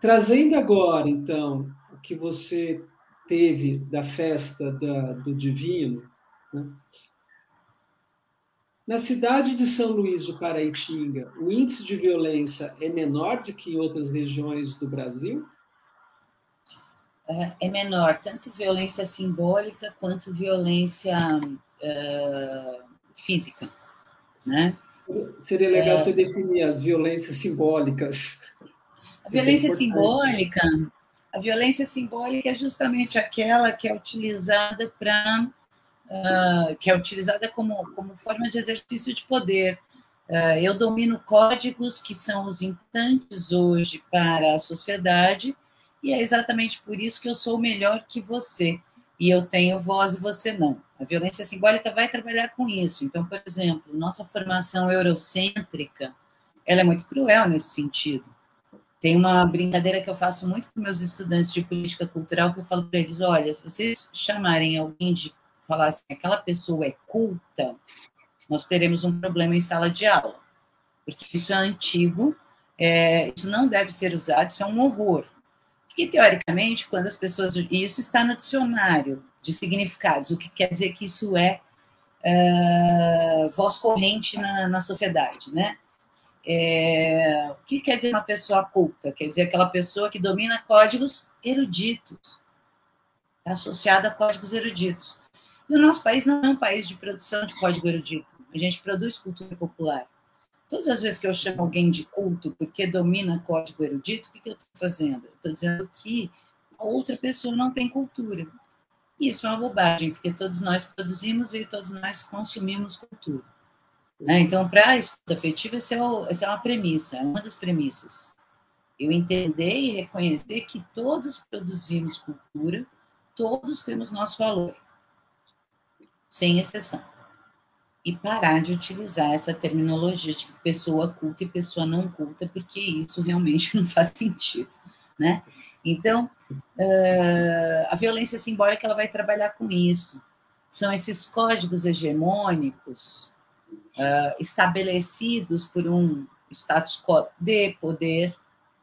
Trazendo agora, então, o que você teve da festa da, do Divino, né? Na cidade de São Luís do Paraitinga, o índice de violência é menor do que em outras regiões do Brasil? é menor, tanto violência simbólica quanto violência uh, física, né? Seria legal é, você definir as violências simbólicas. A violência é simbólica, a violência simbólica é justamente aquela que é utilizada para uh, que é utilizada como, como forma de exercício de poder. Uh, eu domino códigos que são os importantes hoje para a sociedade e é exatamente por isso que eu sou melhor que você. E eu tenho voz e você não. A violência simbólica vai trabalhar com isso. Então, por exemplo, nossa formação eurocêntrica, ela é muito cruel nesse sentido. Tem uma brincadeira que eu faço muito com meus estudantes de política cultural, que eu falo para eles, olha, se vocês chamarem alguém de falar assim, aquela pessoa é culta, nós teremos um problema em sala de aula. Porque isso é antigo, é, isso não deve ser usado, isso é um horror. Porque, teoricamente, quando as pessoas. Isso está no dicionário de significados, o que quer dizer que isso é uh, voz corrente na, na sociedade, né? É, o que quer dizer uma pessoa culta? Quer dizer aquela pessoa que domina códigos eruditos. Está associada a códigos eruditos. E o nosso país não é um país de produção de código erudito. A gente produz cultura popular. Todas as vezes que eu chamo alguém de culto porque domina código erudito, o que, que eu estou fazendo? Eu estou dizendo que a outra pessoa não tem cultura. Isso é uma bobagem, porque todos nós produzimos e todos nós consumimos cultura. Né? Então, para a escuta afetiva, essa é, o, essa é uma premissa, é uma das premissas. Eu entender e reconhecer que todos produzimos cultura, todos temos nosso valor, sem exceção e parar de utilizar essa terminologia de pessoa culta e pessoa não culta, porque isso realmente não faz sentido, né? Então, uh, a violência simbólica ela vai trabalhar com isso. São esses códigos hegemônicos uh, estabelecidos por um status quo de poder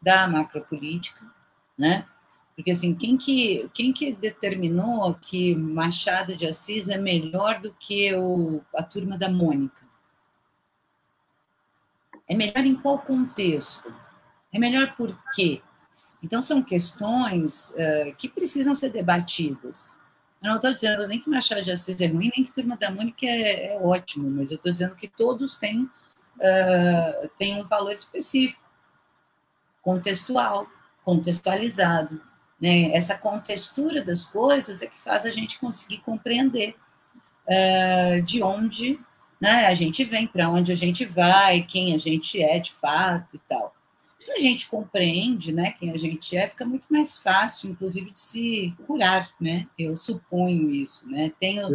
da macropolítica, né? Porque assim, quem que, quem que determinou que Machado de Assis é melhor do que o, a turma da Mônica? É melhor em qual contexto? É melhor por quê? Então, são questões uh, que precisam ser debatidas. Eu não estou dizendo nem que Machado de Assis é ruim, nem que Turma da Mônica é, é ótimo, mas eu estou dizendo que todos têm, uh, têm um valor específico, contextual, contextualizado. Né? Essa contextura das coisas é que faz a gente conseguir compreender uh, de onde né, a gente vem, para onde a gente vai, quem a gente é de fato e tal. Quando a gente compreende né, quem a gente é, fica muito mais fácil, inclusive, de se curar, né? Eu suponho isso, né? Tenho,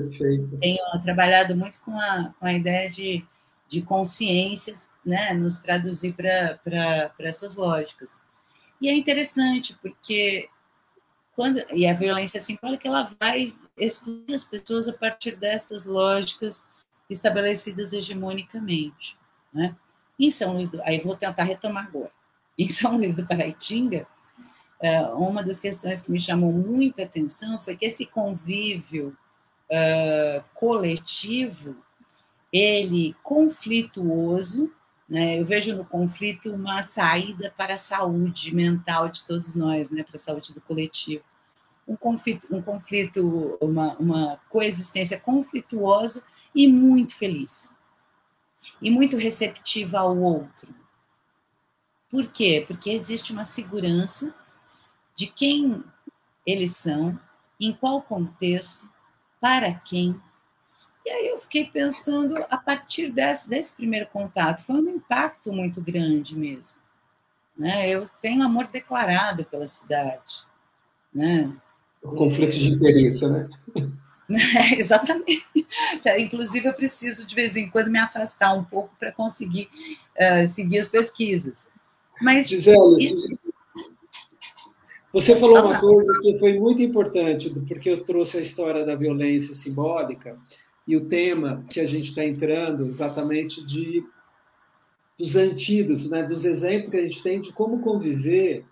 tenho trabalhado muito com a, com a ideia de, de consciências, né? Nos traduzir para essas lógicas. E é interessante, porque quando, e a violência simbólica ela vai excluir as pessoas a partir dessas lógicas estabelecidas hegemonicamente. Né? Em São Luís do, aí vou tentar retomar agora. Em São Luís do Paraitinga, é, uma das questões que me chamou muita atenção foi que esse convívio uh, coletivo, ele conflituoso, Né? Eu vejo no conflito uma saída para a saúde mental de todos nós, né? para a saúde do coletivo. Um conflito, um conflito uma, uma coexistência conflituosa e muito feliz. E muito receptiva ao outro. Por quê? Porque existe uma segurança de quem eles são, em qual contexto, para quem. E aí eu fiquei pensando, a partir desse, desse primeiro contato, foi um impacto muito grande mesmo. Né? Eu tenho amor declarado pela cidade. Né? O conflito de interesse, né? É, exatamente. Inclusive, eu preciso, de vez em quando, me afastar um pouco para conseguir uh, seguir as pesquisas. Mas. Gisele, isso... Você falou uma coisa que foi muito importante, porque eu trouxe a história da violência simbólica e o tema que a gente está entrando exatamente de dos antídotos, né, dos exemplos que a gente tem de como conviver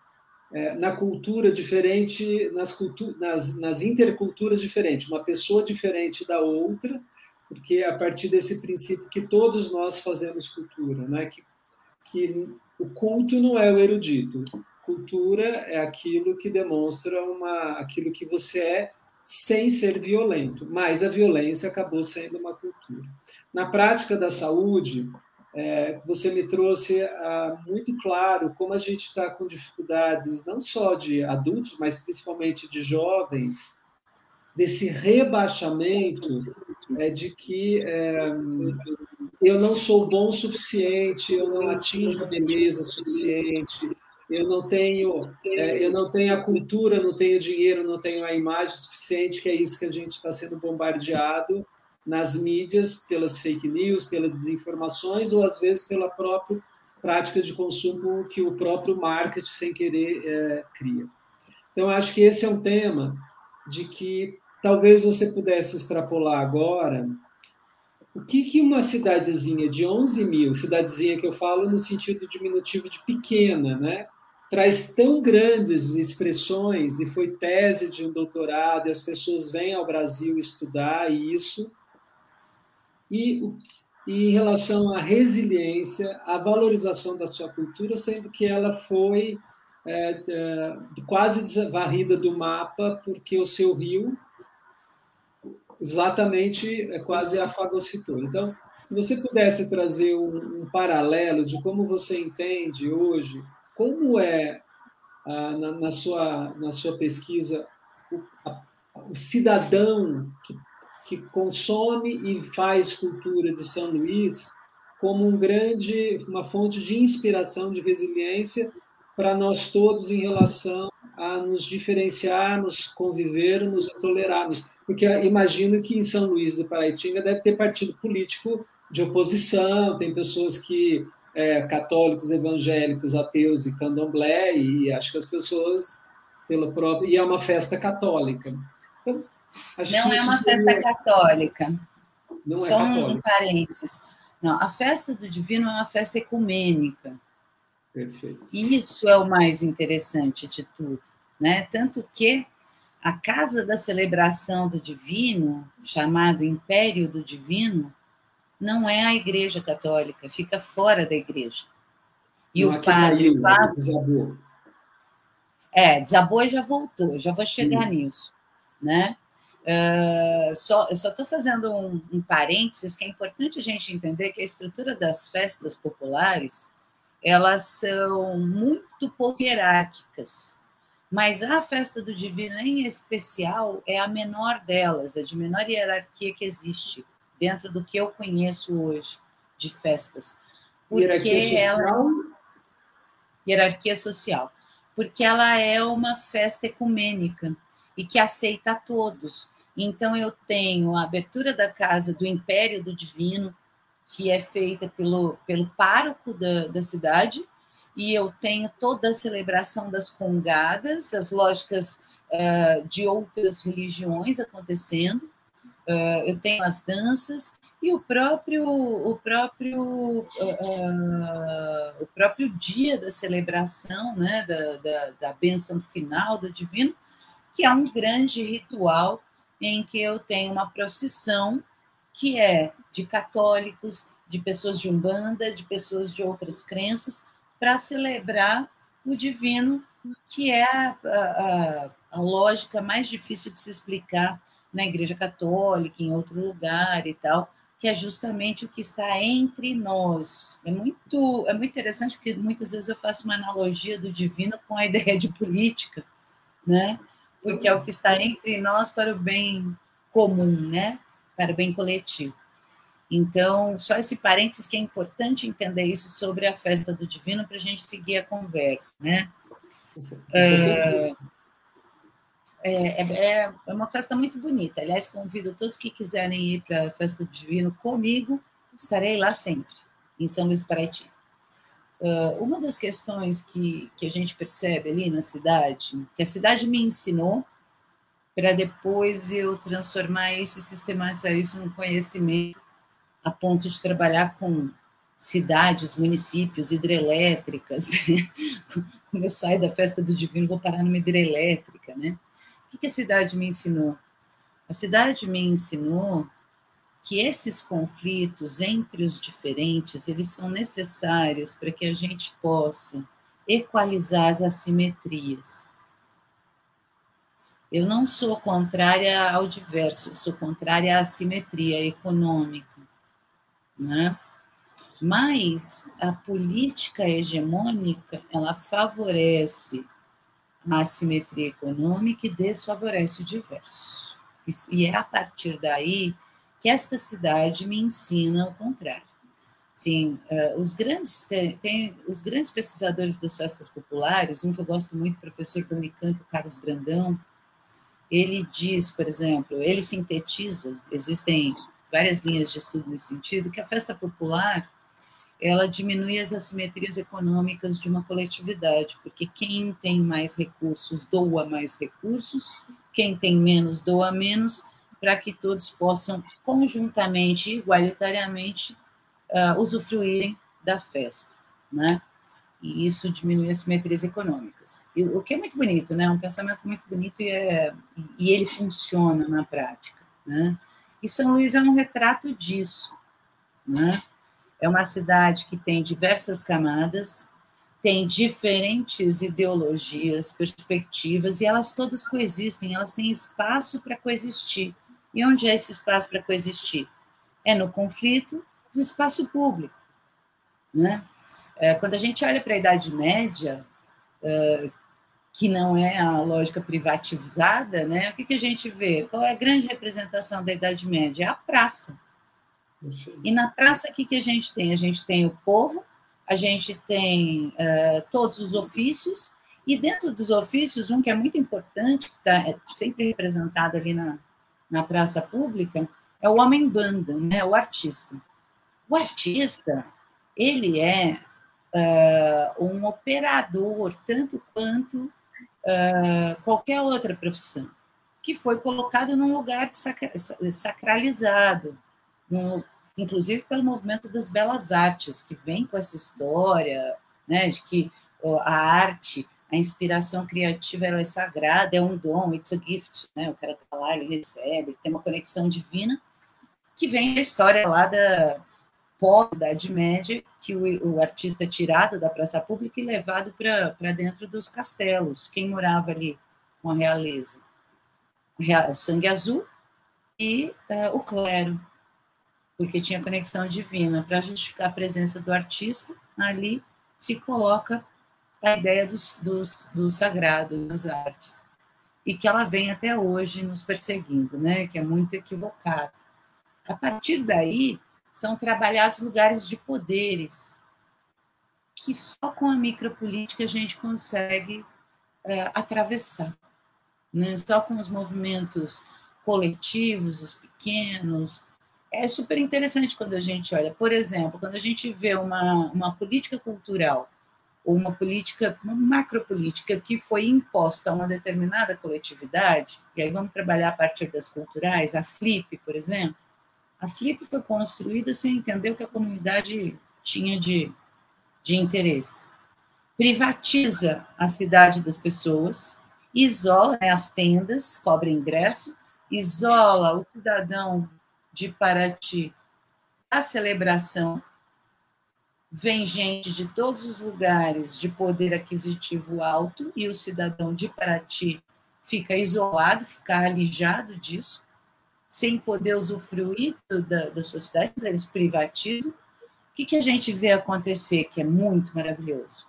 é, na cultura diferente, nas, cultu nas, nas interculturas diferentes, uma pessoa diferente da outra, porque é a partir desse princípio que todos nós fazemos cultura, né, que, que o culto não é o erudito, cultura é aquilo que demonstra uma, aquilo que você é sem ser violento, mas a violência acabou sendo uma cultura. Na prática da saúde, é, você me trouxe ah, muito claro como a gente está com dificuldades, não só de adultos, mas principalmente de jovens, desse rebaixamento é, de que é, eu não sou bom o suficiente, eu não atinjo a beleza suficiente, eu não tenho, é, eu não tenho a cultura, não tenho dinheiro, não tenho a imagem suficiente, que é isso que a gente está sendo bombardeado nas mídias pelas fake news, pelas desinformações ou às vezes pela própria prática de consumo que o próprio marketing sem querer é, cria. Então acho que esse é um tema de que talvez você pudesse extrapolar agora o que, que uma cidadezinha de 11 mil, cidadezinha que eu falo no sentido diminutivo de pequena, né? Traz tão grandes expressões, e foi tese de um doutorado, e as pessoas vêm ao Brasil estudar isso. E, e em relação à resiliência, à valorização da sua cultura, sendo que ela foi é, é, quase varrida do mapa, porque o seu rio exatamente é quase a fagocitou. Então, se você pudesse trazer um, um paralelo de como você entende hoje como é, ah, na, na, sua, na sua pesquisa, o, a, o cidadão que, que consome e faz cultura de São Luís como um grande, uma fonte de inspiração, de resiliência para nós todos em relação a nos diferenciarmos, convivermos e tolerarmos. Porque imagino que em São Luís do Paraitinga deve ter partido político de oposição, tem pessoas que é, católicos, evangélicos, ateus e candomblé, e acho que as pessoas, pelo próprio. E é uma festa católica. Então, não é uma seria... festa católica. Não é Só é católica. um parênteses. Não, a festa do divino é uma festa ecumênica. Perfeito. Isso é o mais interessante de tudo, né? Tanto que a casa da celebração do divino, chamado Império do Divino, não é a Igreja Católica, fica fora da Igreja. E não, o padre né? faz. Desabou. É, desabou e já voltou, já vou chegar Isso. nisso. Né? Uh, só, eu só estou fazendo um, um parênteses que é importante a gente entender que a estrutura das festas populares elas são muito pouco hierárquicas, mas a festa do divino em especial é a menor delas, a de menor hierarquia que existe dentro do que eu conheço hoje de festas. Porque hierarquia social? Ela... Hierarquia social. Porque ela é uma festa ecumênica e que aceita a todos. Então, eu tenho a abertura da casa do Império do Divino, que é feita pelo, pelo pároco da, da cidade, e eu tenho toda a celebração das congadas, as lógicas uh, de outras religiões acontecendo, uh, eu tenho as danças e o próprio o próprio uh, o próprio dia da celebração né da, da, da bênção final do divino que é um grande ritual em que eu tenho uma procissão que é de católicos de pessoas de umbanda, de pessoas de outras crenças, para celebrar o divino, que é a, a, a, lógica mais difícil de se explicar na Igreja Católica, em outro lugar e tal, que é justamente o que está entre nós. É muito, é muito interessante, porque muitas vezes eu faço uma analogia do divino com a ideia de política, né? porque é o que está entre nós para o bem comum, né? para o bem coletivo. Então, só esse parênteses que é importante entender isso sobre a festa do divino para a gente seguir a conversa, né? É, é, é, é, uma festa muito bonita. Aliás, convido todos que quiserem ir para a festa do divino comigo, estarei lá sempre, em São Luís do Paraty. Uh, uma das questões que, que a gente percebe ali na cidade, que a cidade me ensinou, para depois eu transformar isso e sistematizar isso num conhecimento a ponto de trabalhar com cidades, municípios, hidrelétricas. Né? Como eu saio da festa do divino, vou parar numa hidrelétrica, né? O que a cidade me ensinou? A cidade me ensinou que esses conflitos entre os diferentes, eles são necessários para que a gente possa equalizar as assimetrias. Eu não sou contrária ao diverso, sou contrária à assimetria econômica, né? Mas a política hegemônica, ela favorece a assimetria econômica e desfavorece o diverso. E é a partir daí que esta cidade me ensina o contrário. Sim, uh, os grandes tem, tem, os grandes pesquisadores das festas populares, um que eu gosto muito, o professor Unicamp, Carlos Brandão, ele diz, por exemplo, ele sintetiza, existem várias linhas de estudo nesse sentido, que a festa popular ela diminui as assimetrias econômicas de uma coletividade, porque quem tem mais recursos doa mais recursos, quem tem menos doa menos, para que todos possam conjuntamente, igualitariamente, uh, usufruírem da festa, né? E isso diminui as simetrias econômicas. E, o que é muito bonito, né? Um pensamento muito bonito e, é, e ele funciona na prática, né? E São Luís é um retrato disso, né? É uma cidade que tem diversas camadas, tem diferentes ideologias, perspectivas, e elas todas coexistem, elas têm espaço para coexistir. E onde é esse espaço para coexistir? É no conflito do espaço público. Né? É, quando a gente olha para a Idade Média, é, que não é a lógica privatizada, né? o que, que a gente vê? Qual é a grande representação da Idade Média? É a praça. E na praça, o que, que a gente tem? A gente tem o povo, a gente tem uh, todos os ofícios, e dentro dos ofícios, um que é muito importante, que está é sempre representado ali na, na praça pública é o homem-banda, né? o artista. O artista, ele é uh, um operador, tanto quanto uh, qualquer outra profissão, que foi colocado num lugar sacralizado, num, inclusive pelo movimento das belas artes, que vem com essa história né, de que a arte a inspiração criativa ela é sagrada, é um dom, it's a gift, né? O cara tá lá, ele recebe, tem uma conexão divina, que vem da história lá da pós-Idade Média, que o, o, artista é tirado da praça pública e levado para dentro dos castelos. Quem morava ali com a realeza? O sangue azul e uh, o clero, porque tinha conexão divina. Para justificar a presença do artista, ali se coloca a ideia do, do, do sagrado nas artes e que ela vem até hoje nos perseguindo, né? Que é muito equivocado. A partir daí são trabalhados lugares de poderes que só com a micropolítica a gente consegue é, atravessar, né? Só com os movimentos coletivos, os pequenos. É super interessante quando a gente olha, por exemplo, quando a gente vê uma, uma política cultural ou uma política, uma macropolítica que foi imposta a uma determinada coletividade, e aí vamos trabalhar a partir das culturais, a FLIP, por exemplo, a FLIP foi construída sem entender o que a comunidade tinha de, de interesse. Privatiza a cidade das pessoas, isola né, as tendas, cobra ingresso, isola o cidadão de Paraty a celebração vem gente de todos os lugares de poder aquisitivo alto e o cidadão de Paraty fica isolado, fica alijado disso, sem poder usufruir da, da sociedade, eles privatizam. O que, que a gente vê acontecer, que é muito maravilhoso,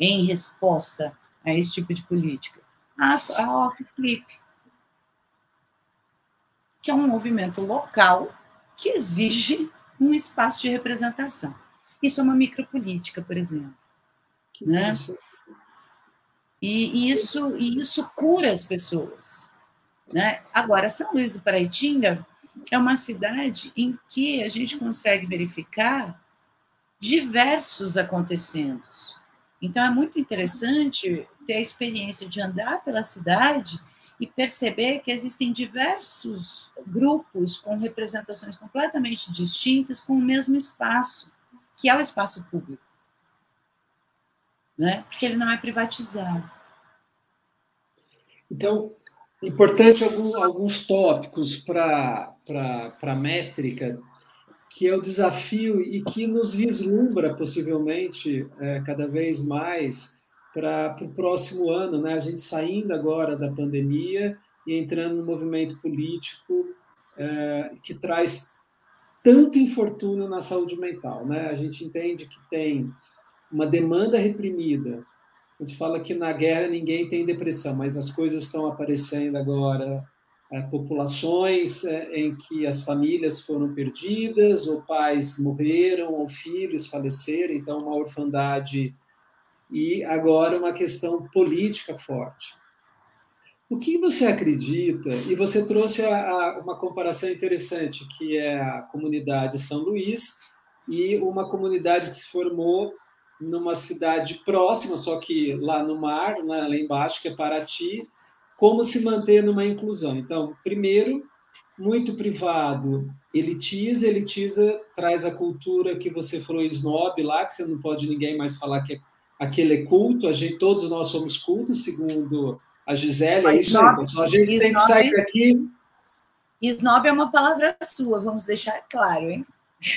em resposta a esse tipo de política? A, a off-flip, que é um movimento local que exige um espaço de representação. Isso é uma micropolítica, por exemplo. Né? E, e, isso, e isso cura as pessoas. Né? Agora, São Luís do Paraitinga é uma cidade em que a gente consegue verificar diversos acontecimentos. Então, é muito interessante ter a experiência de andar pela cidade e perceber que existem diversos grupos com representações completamente distintas com o mesmo espaço que é o espaço público, né? porque ele não é privatizado. Então, importante alguns tópicos para a métrica, que é o desafio e que nos vislumbra, possivelmente, é, cada vez mais para o próximo ano, né? a gente saindo agora da pandemia e entrando no movimento político é, que traz tanto infortúnio na saúde mental. Né? A gente entende que tem uma demanda reprimida. A gente fala que na guerra ninguém tem depressão, mas as coisas estão aparecendo agora. É, populações é, em que as famílias foram perdidas, ou pais morreram, ou filhos faleceram, então uma orfandade. E agora uma questão política forte. O que você acredita? E você trouxe a, a, uma comparação interessante, que é a comunidade São Luís e uma comunidade que se formou numa cidade próxima, só que lá no mar, né, lá embaixo, que é Paraty, como se manter numa inclusão. Então, primeiro, muito privado, elitiza, elitiza, traz a cultura que você falou snob lá, que você não pode ninguém mais falar que aquele é culto, a gente, todos nós somos cultos, segundo a Gisele, é isso aí, pessoal. A gente tem que sair daqui. Snob é uma palavra sua, vamos deixar claro, hein?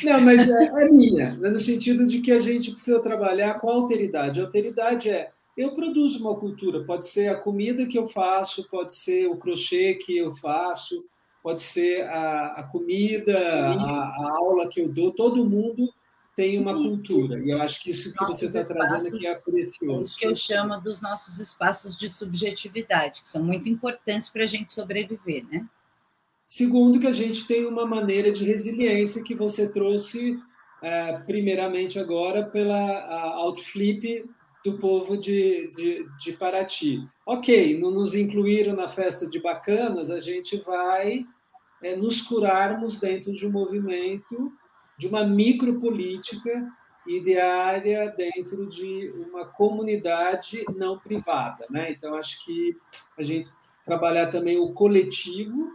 Não, mas é, é minha, né? no sentido de que a gente precisa trabalhar com alteridade. A alteridade é eu produzo uma cultura, pode ser a comida que eu faço, pode ser o crochê que eu faço, pode ser a, a comida, a, a, aula que eu dou, todo mundo tem uma cultura. E eu acho que isso que você está trazendo aqui é precioso. Isso que eu chamo dos nossos espaços de subjetividade, que são muito importantes para a gente sobreviver, né? Segundo, que a gente tem uma maneira de resiliência que você trouxe, é, primeiramente agora, pela Outflip do povo de, de, de Paraty. Ok, não nos incluíram na festa de bacanas, a gente vai é, nos curarmos dentro de um movimento de uma micropolítica ideária dentro de uma comunidade não privada. Né? Então, acho que a gente trabalhar também o coletivo,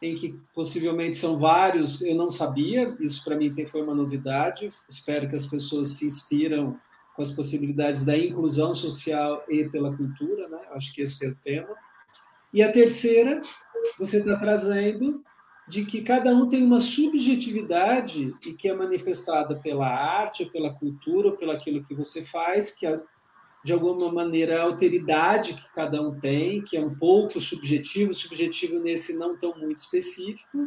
em que possivelmente são vários, eu não sabia, isso para mim foi uma novidade, espero que as pessoas se inspiram com as possibilidades da inclusão social e pela cultura, né? acho que esse é o tema. E a terceira, você está trazendo de que cada um tem uma subjetividade e que é manifestada pela arte, pela cultura, pelo aquilo que você faz, que é, de alguma maneira a alteridade que cada um tem, que é um pouco subjetivo, subjetivo nesse não tão muito específico,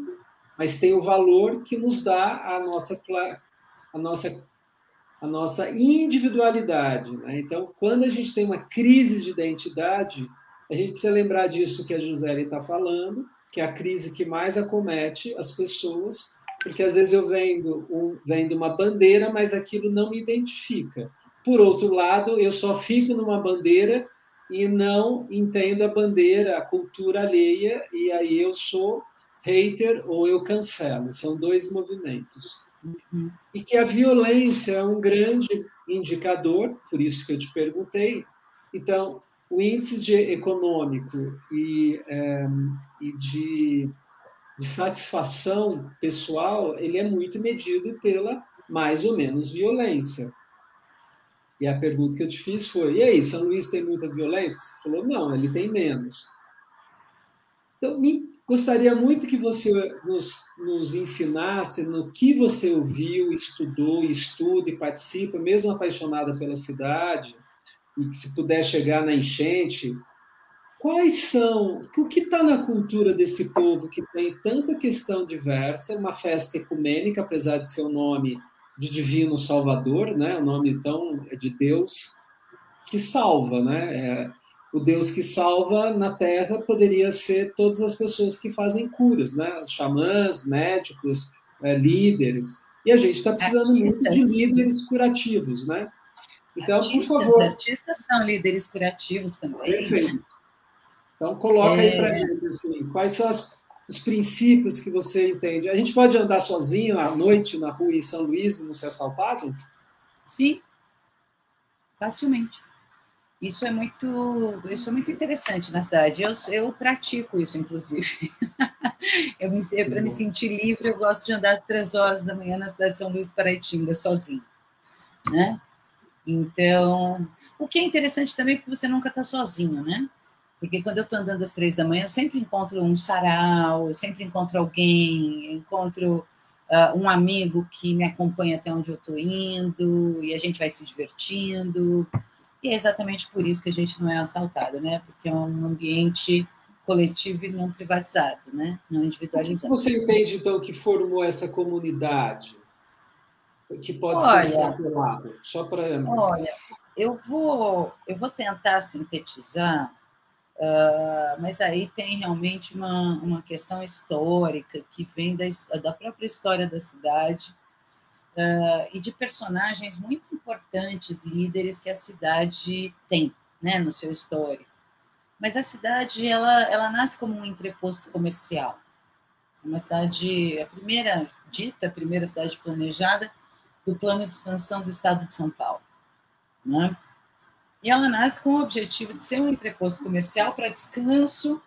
mas tem o valor que nos dá a nossa a nossa a nossa individualidade. Né? Então, quando a gente tem uma crise de identidade, a gente precisa lembrar disso que a Gisele está falando, que é a crise que mais acomete as pessoas, porque às vezes eu vendo, um, vendo uma bandeira, mas aquilo não me identifica. Por outro lado, eu só fico numa bandeira e não entendo a bandeira, a cultura alheia, e aí eu sou hater ou eu cancelo. São dois movimentos. Uhum. E que a violência é um grande indicador, por isso que eu te perguntei. Então, o índice de econômico e, é, e de, de, satisfação pessoal ele é muito medido pela mais ou menos violência. E a pergunta que eu te fiz foi: e aí, São Luís tem muita violência? Você falou: não, ele tem menos. Então, me, gostaria muito que você nos, nos ensinasse no que você ouviu, estudou, estuda e participa, mesmo apaixonada pela cidade, e se puder chegar na enchente, quais são, o que está na cultura desse povo que tem tanta questão diversa, uma festa ecumênica, apesar de seu nome de divino Salvador, né, o nome tão é de Deus que salva, né? É, o Deus que salva na Terra poderia ser todas as pessoas que fazem curas, né? Xamãs, médicos, é, líderes. E a gente está precisando muito de líderes curativos, né? Então, artistas, por favor. Artistas são líderes curativos também. Perfeito. Então, coloca é... aí para gente assim, quais são as, os princípios que você entende. A gente pode andar sozinho à noite na rua em São Luís e não ser assaltado? Sim, facilmente. Isso é muito, isso é muito interessante na cidade. Eu, eu pratico isso, inclusive. eu para me sentir livre, eu gosto de andar às três horas da manhã na cidade de São Luís do Paraitinga, sozinho, né? Então, o que é interessante também, porque você nunca está sozinho, né? Porque quando eu estou andando às três da manhã, eu sempre encontro um sarau, eu sempre encontro alguém, encontro uh, um amigo que me acompanha até onde eu estou indo, e a gente vai se divertindo. E é exatamente por isso que a gente não é assaltado, né? Porque é um ambiente coletivo e não privatizado, né? Não individualizado. O que você entende, então, que formou essa comunidade? Que pode olha, ser extrapolado? Só para... Olha, eu vou, eu vou tentar sintetizar, uh, mas aí tem realmente uma, uma questão histórica que vem da, da própria história da cidade, uh, e de personagens muito importantes, líderes que a cidade tem né, no seu histórico. Mas a cidade ela, ela nasce como um entreposto comercial. Uma cidade, a primeira dita, a primeira cidade planejada do plano de expansão do estado de São Paulo. Né? E ela nasce com o objetivo de ser um entreposto comercial para descanso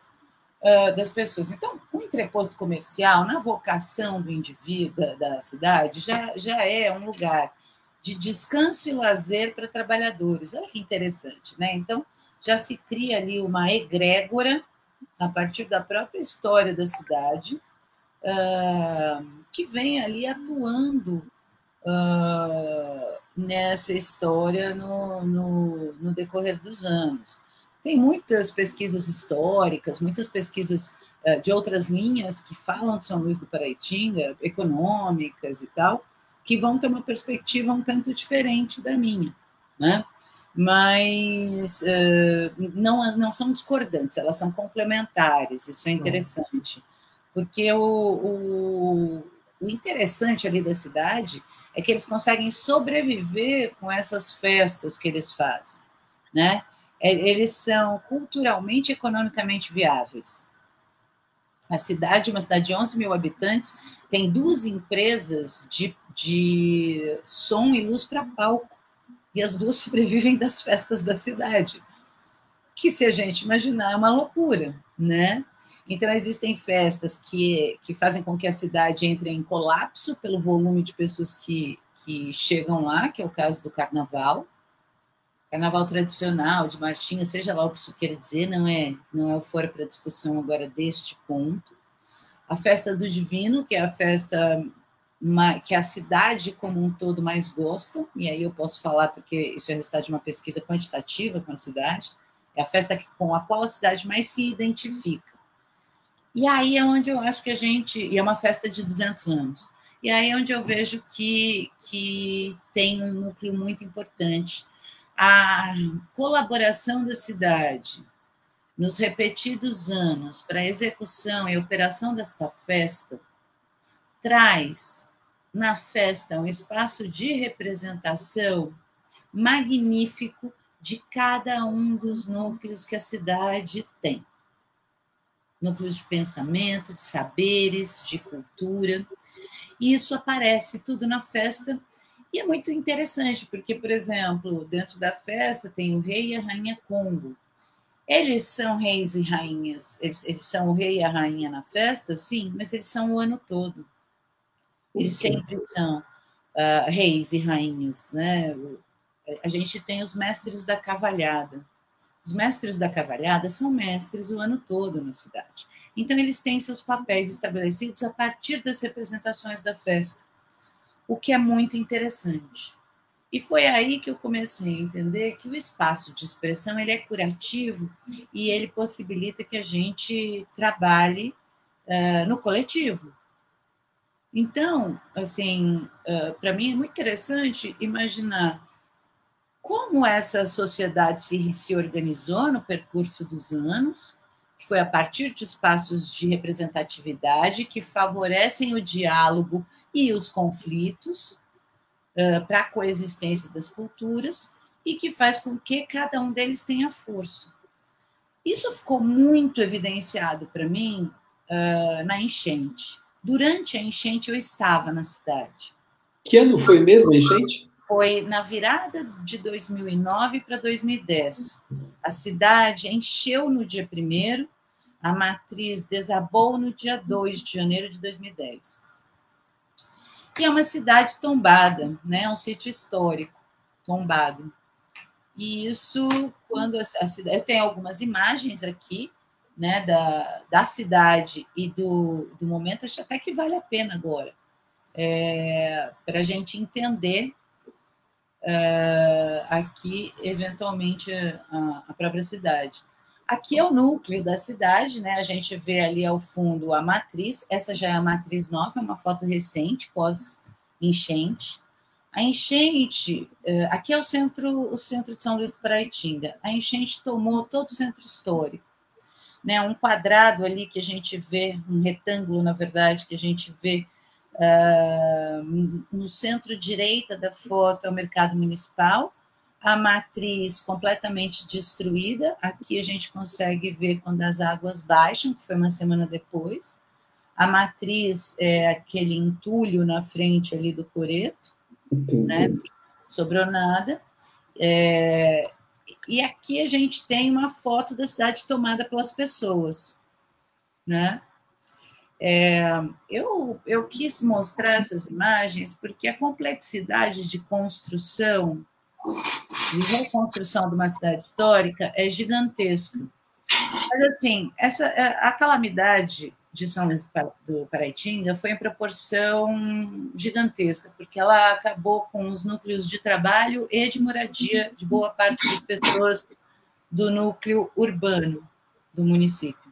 uh, das pessoas. Então, o entreposto comercial, na vocação do indivíduo, da, da cidade, já, já é um lugar de descanso e lazer para trabalhadores. Olha que interessante, né? Então, já se cria ali uma egrégora, a partir da própria história da cidade, uh, que vem ali atuando uh, nessa história no, no, no, decorrer dos anos. Tem muitas pesquisas históricas, muitas pesquisas uh, de outras linhas que falam de São Luís do Paraitinga, econômicas e tal, que vão ter uma perspectiva um tanto diferente da minha, né? Mas uh, não, não são discordantes, elas são complementares, isso é interessante. Porque o, o, o interessante ali da cidade é que eles conseguem sobreviver com essas festas que eles fazem, né? É, eles são culturalmente e economicamente viáveis. A cidade, uma cidade de 11 mil habitantes, tem duas empresas de, de som e luz para palco. E as duas sobrevivem das festas da cidade. Que, se a gente imaginar, é uma loucura, né? Então, existem festas que, que fazem com que a cidade entre em colapso pelo volume de pessoas que, que chegam lá, que é o caso do carnaval carnaval tradicional, de marchinha, seja lá o que isso quer dizer, não é, não é o fora para discussão agora deste ponto. A festa do divino, que é a festa que a cidade como um todo mais gosta, e aí eu posso falar porque isso é resultado de uma pesquisa quantitativa com a cidade, é a festa com a qual a cidade mais se identifica. E aí é onde eu acho que a gente, e é uma festa de 200 anos, e aí é onde eu vejo que, que tem um núcleo muito importante, a colaboração da cidade nos repetidos anos para a execução e operação desta festa traz na festa um espaço de representação magnífico de cada um dos núcleos que a cidade tem. Núcleos de pensamento, de saberes, de cultura. E isso aparece tudo na festa e é muito interessante, porque, por exemplo, dentro da festa tem o rei e a rainha Congo. Eles são reis e rainhas, eles, eles são o rei e a rainha na festa, sim, mas eles são o ano todo. Eles sempre são uh, reis e rainhas, né? A gente tem os mestres da cavalhada, Os mestres da cavalhada são mestres o ano todo na cidade. Então, eles têm seus papéis estabelecidos a partir das representações da festa, o que é muito interessante. E foi aí que eu comecei a entender que o espaço de expressão ele é curativo e ele possibilita que a gente trabalhe uh, no coletivo. Então, assim, uh, para mim é muito interessante imaginar como essa sociedade se, se organizou no percurso dos anos, que foi a partir de espaços de representatividade que favorecem o diálogo e os conflitos, uh, para a coexistência das culturas e que faz com que cada um deles tenha força. Isso ficou muito evidenciado para mim uh, na enchente. Durante a enchente, eu estava na cidade. Que ano foi mesmo a enchente? Foi na virada de 2009 para 2010. A cidade encheu no dia 1 a matriz desabou no dia 2 de janeiro de 2010 que é uma cidade tombada, né? um sítio histórico tombado. E isso, quando a, a cidade. Eu tenho algumas imagens aqui né, da, da cidade e do, do momento, acho até que vale a pena agora, é, para a gente entender é, aqui, eventualmente, a, a própria cidade. Aqui é o núcleo da cidade, né? A gente vê ali ao fundo a matriz. Essa já é a matriz nova, é uma foto recente, pós enchente. A enchente, eh, aqui é o centro, o centro de São Luís do Paraitinga. A enchente tomou todo o centro histórico. Né, um quadrado ali que a gente vê, um retângulo, na verdade, que a gente vê uh, no centro direita da foto é o mercado municipal, a matriz completamente destruída. Aqui a gente consegue ver quando as águas baixam, que foi uma semana depois. A matriz é aquele entulho na frente ali do coreto, Entendi. né? Sobrou nada. É... E aqui a gente tem uma foto da cidade tomada pelas pessoas, né? É, eu, eu quis mostrar essas imagens porque a complexidade de construção de reconstrução de uma cidade histórica é gigantesca. Mas, assim, essa, a calamidade de São Luís do Paraitinga foi em proporção gigantesca, porque ela acabou com os núcleos de trabalho e de moradia de boa parte das pessoas do núcleo urbano do município.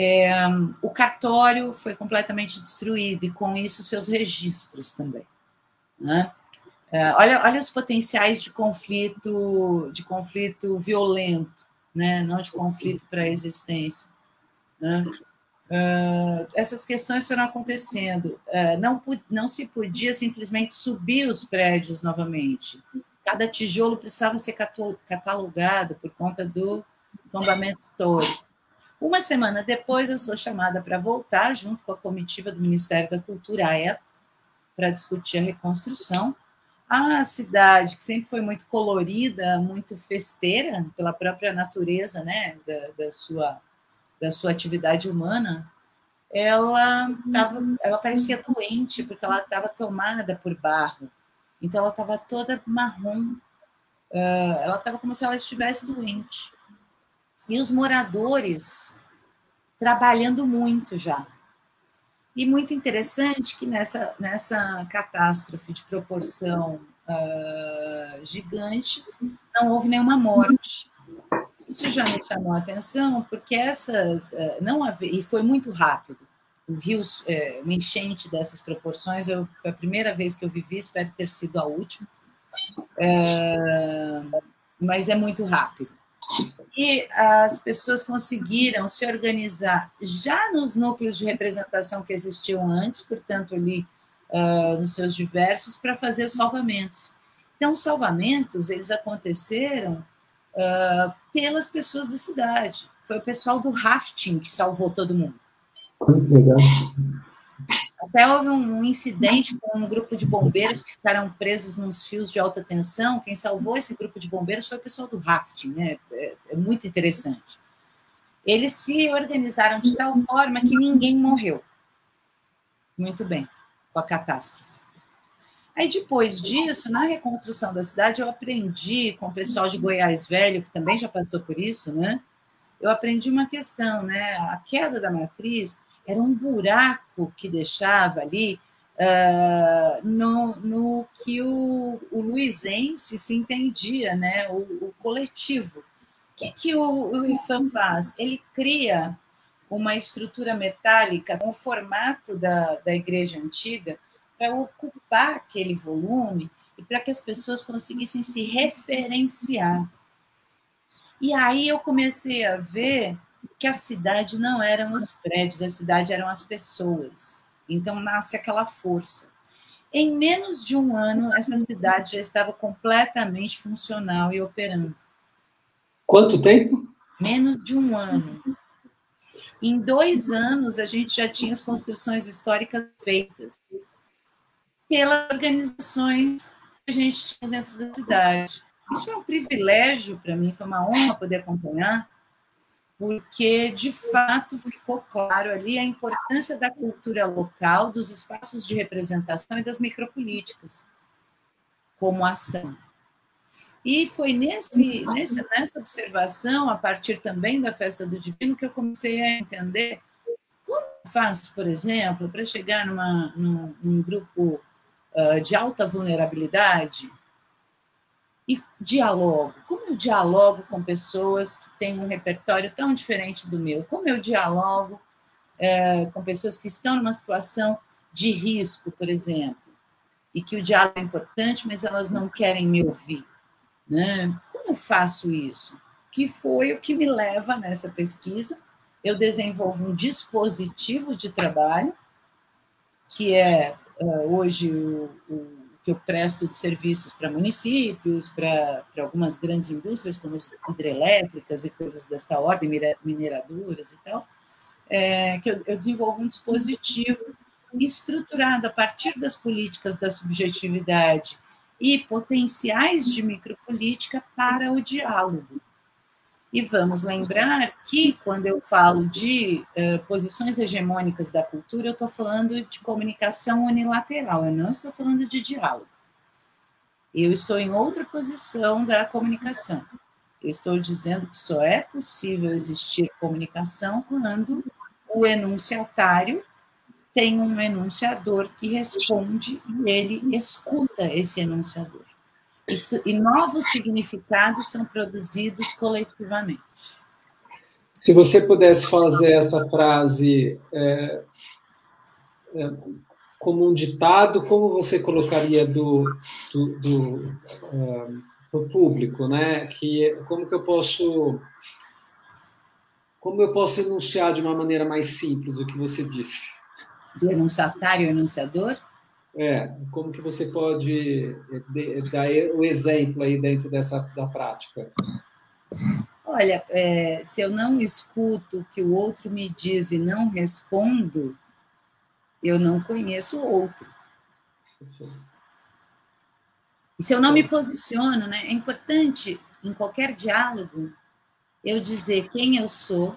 É, o cartório foi completamente destruído e, com isso, seus registros também. Né? É, olha, olha os potenciais de conflito, de conflito violento, né? não de conflito para a existência. Né? Uh, essas questões foram acontecendo. Uh, não, não se podia simplesmente subir os prédios novamente. Cada tijolo precisava ser catalogado por conta do tombamento histórico. Uma semana depois, eu sou chamada para voltar, junto com a comitiva do Ministério da Cultura à época, para discutir a reconstrução a cidade, que sempre foi muito colorida, muito festeira pela própria natureza né, da, da sua, da sua atividade humana, ela, tava, ela parecia doente, porque ela estava tomada por barro. Então, ela estava toda marrom, uh, ela estava como se ela estivesse doente. E os moradores trabalhando muito já. E muito interessante que nessa, nessa catástrofe de proporção uh, gigante não houve nenhuma morte. Isso já me chamou a atenção, porque essas. Uh, não havia, e foi muito rápido. O rio, uh, uma enchente dessas proporções, eu, foi a primeira vez que eu vivi, espero ter sido a última. Uh, mas é muito rápido e as pessoas conseguiram se organizar já nos núcleos de representação que existiam antes, portanto, ali uh, nos seus diversos, para fazer os salvamentos. Então, os salvamentos, eles aconteceram uh, pelas pessoas da cidade. Foi o pessoal do rafting que salvou todo mundo. Legal. Até houve um incidente com um grupo de bombeiros que ficaram presos nos fios de alta tensão. Quem salvou esse grupo de bombeiros foi o pessoal do rafting, né? É, é muito interessante. Eles se organizaram de tal forma que ninguém morreu. Muito bem, com a catástrofe. Aí depois disso, na reconstrução da cidade, eu aprendi com o pessoal de Goiás Velho, que também já passou por isso, né? Eu aprendi uma questão, né? A queda da matriz era um buraco que deixava ali uh, no, no que o, o luizense se entendia, né? O, o coletivo. O que, que o, o IFAM faz? Ele cria uma estrutura metálica com o formato da, da igreja antiga, para ocupar aquele volume e para que as pessoas conseguissem se referenciar. E aí eu comecei a ver que a cidade não eram os prédios, a cidade eram as pessoas. Então nasce aquela força. Em menos de um ano, essa cidade já estava completamente funcional e operando. Quanto tempo? Menos de um ano. Em dois anos, a gente já tinha as construções históricas feitas pelas organizações que a gente tinha dentro da cidade. Isso é um privilégio para mim, foi uma honra poder acompanhar, porque de fato ficou claro ali a importância da cultura local, dos espaços de representação e das micropolíticas como ação. E foi nesse, nesse, nessa observação, a partir também da festa do Divino, que eu comecei a entender como faço, por exemplo, para chegar numa, num, num grupo de alta vulnerabilidade e dialogo. Como eu dialogo com pessoas que têm um repertório tão diferente do meu? Como eu dialogo é, com pessoas que estão numa situação de risco, por exemplo, e que o diálogo é importante, mas elas não querem me ouvir? Né? Como eu faço isso? Que foi o que me leva nessa pesquisa. Eu desenvolvo um dispositivo de trabalho, que é hoje o, o, que eu presto de serviços para municípios, para, algumas grandes indústrias, como as hidrelétricas e coisas desta ordem, mineradoras e tal, é, que eu, eu desenvolvo um dispositivo estruturado a partir das políticas da subjetividade e potenciais de micropolítica para o diálogo. E vamos lembrar que, quando eu falo de uh, posições hegemônicas da cultura, eu estou falando de comunicação unilateral, eu não estou falando de diálogo. Eu estou em outra posição da comunicação. Eu estou dizendo que só é possível existir comunicação quando o enunciatário tem um enunciador que responde e ele escuta esse enunciador. Isso, e novos significados são produzidos coletivamente. Se você pudesse fazer essa frase é, é, como um ditado, como você colocaria do, do, do, é, público, né? Que como que eu posso como eu posso enunciar de uma maneira mais simples o que você disse? Do enunciatário ao enunciador? É, como que você pode dar o exemplo aí dentro dessa da prática? Olha, é, se eu não escuto o que o outro me diz e não respondo, eu não conheço o outro. E se eu não me posiciono, né, é importante em qualquer diálogo eu dizer quem eu sou,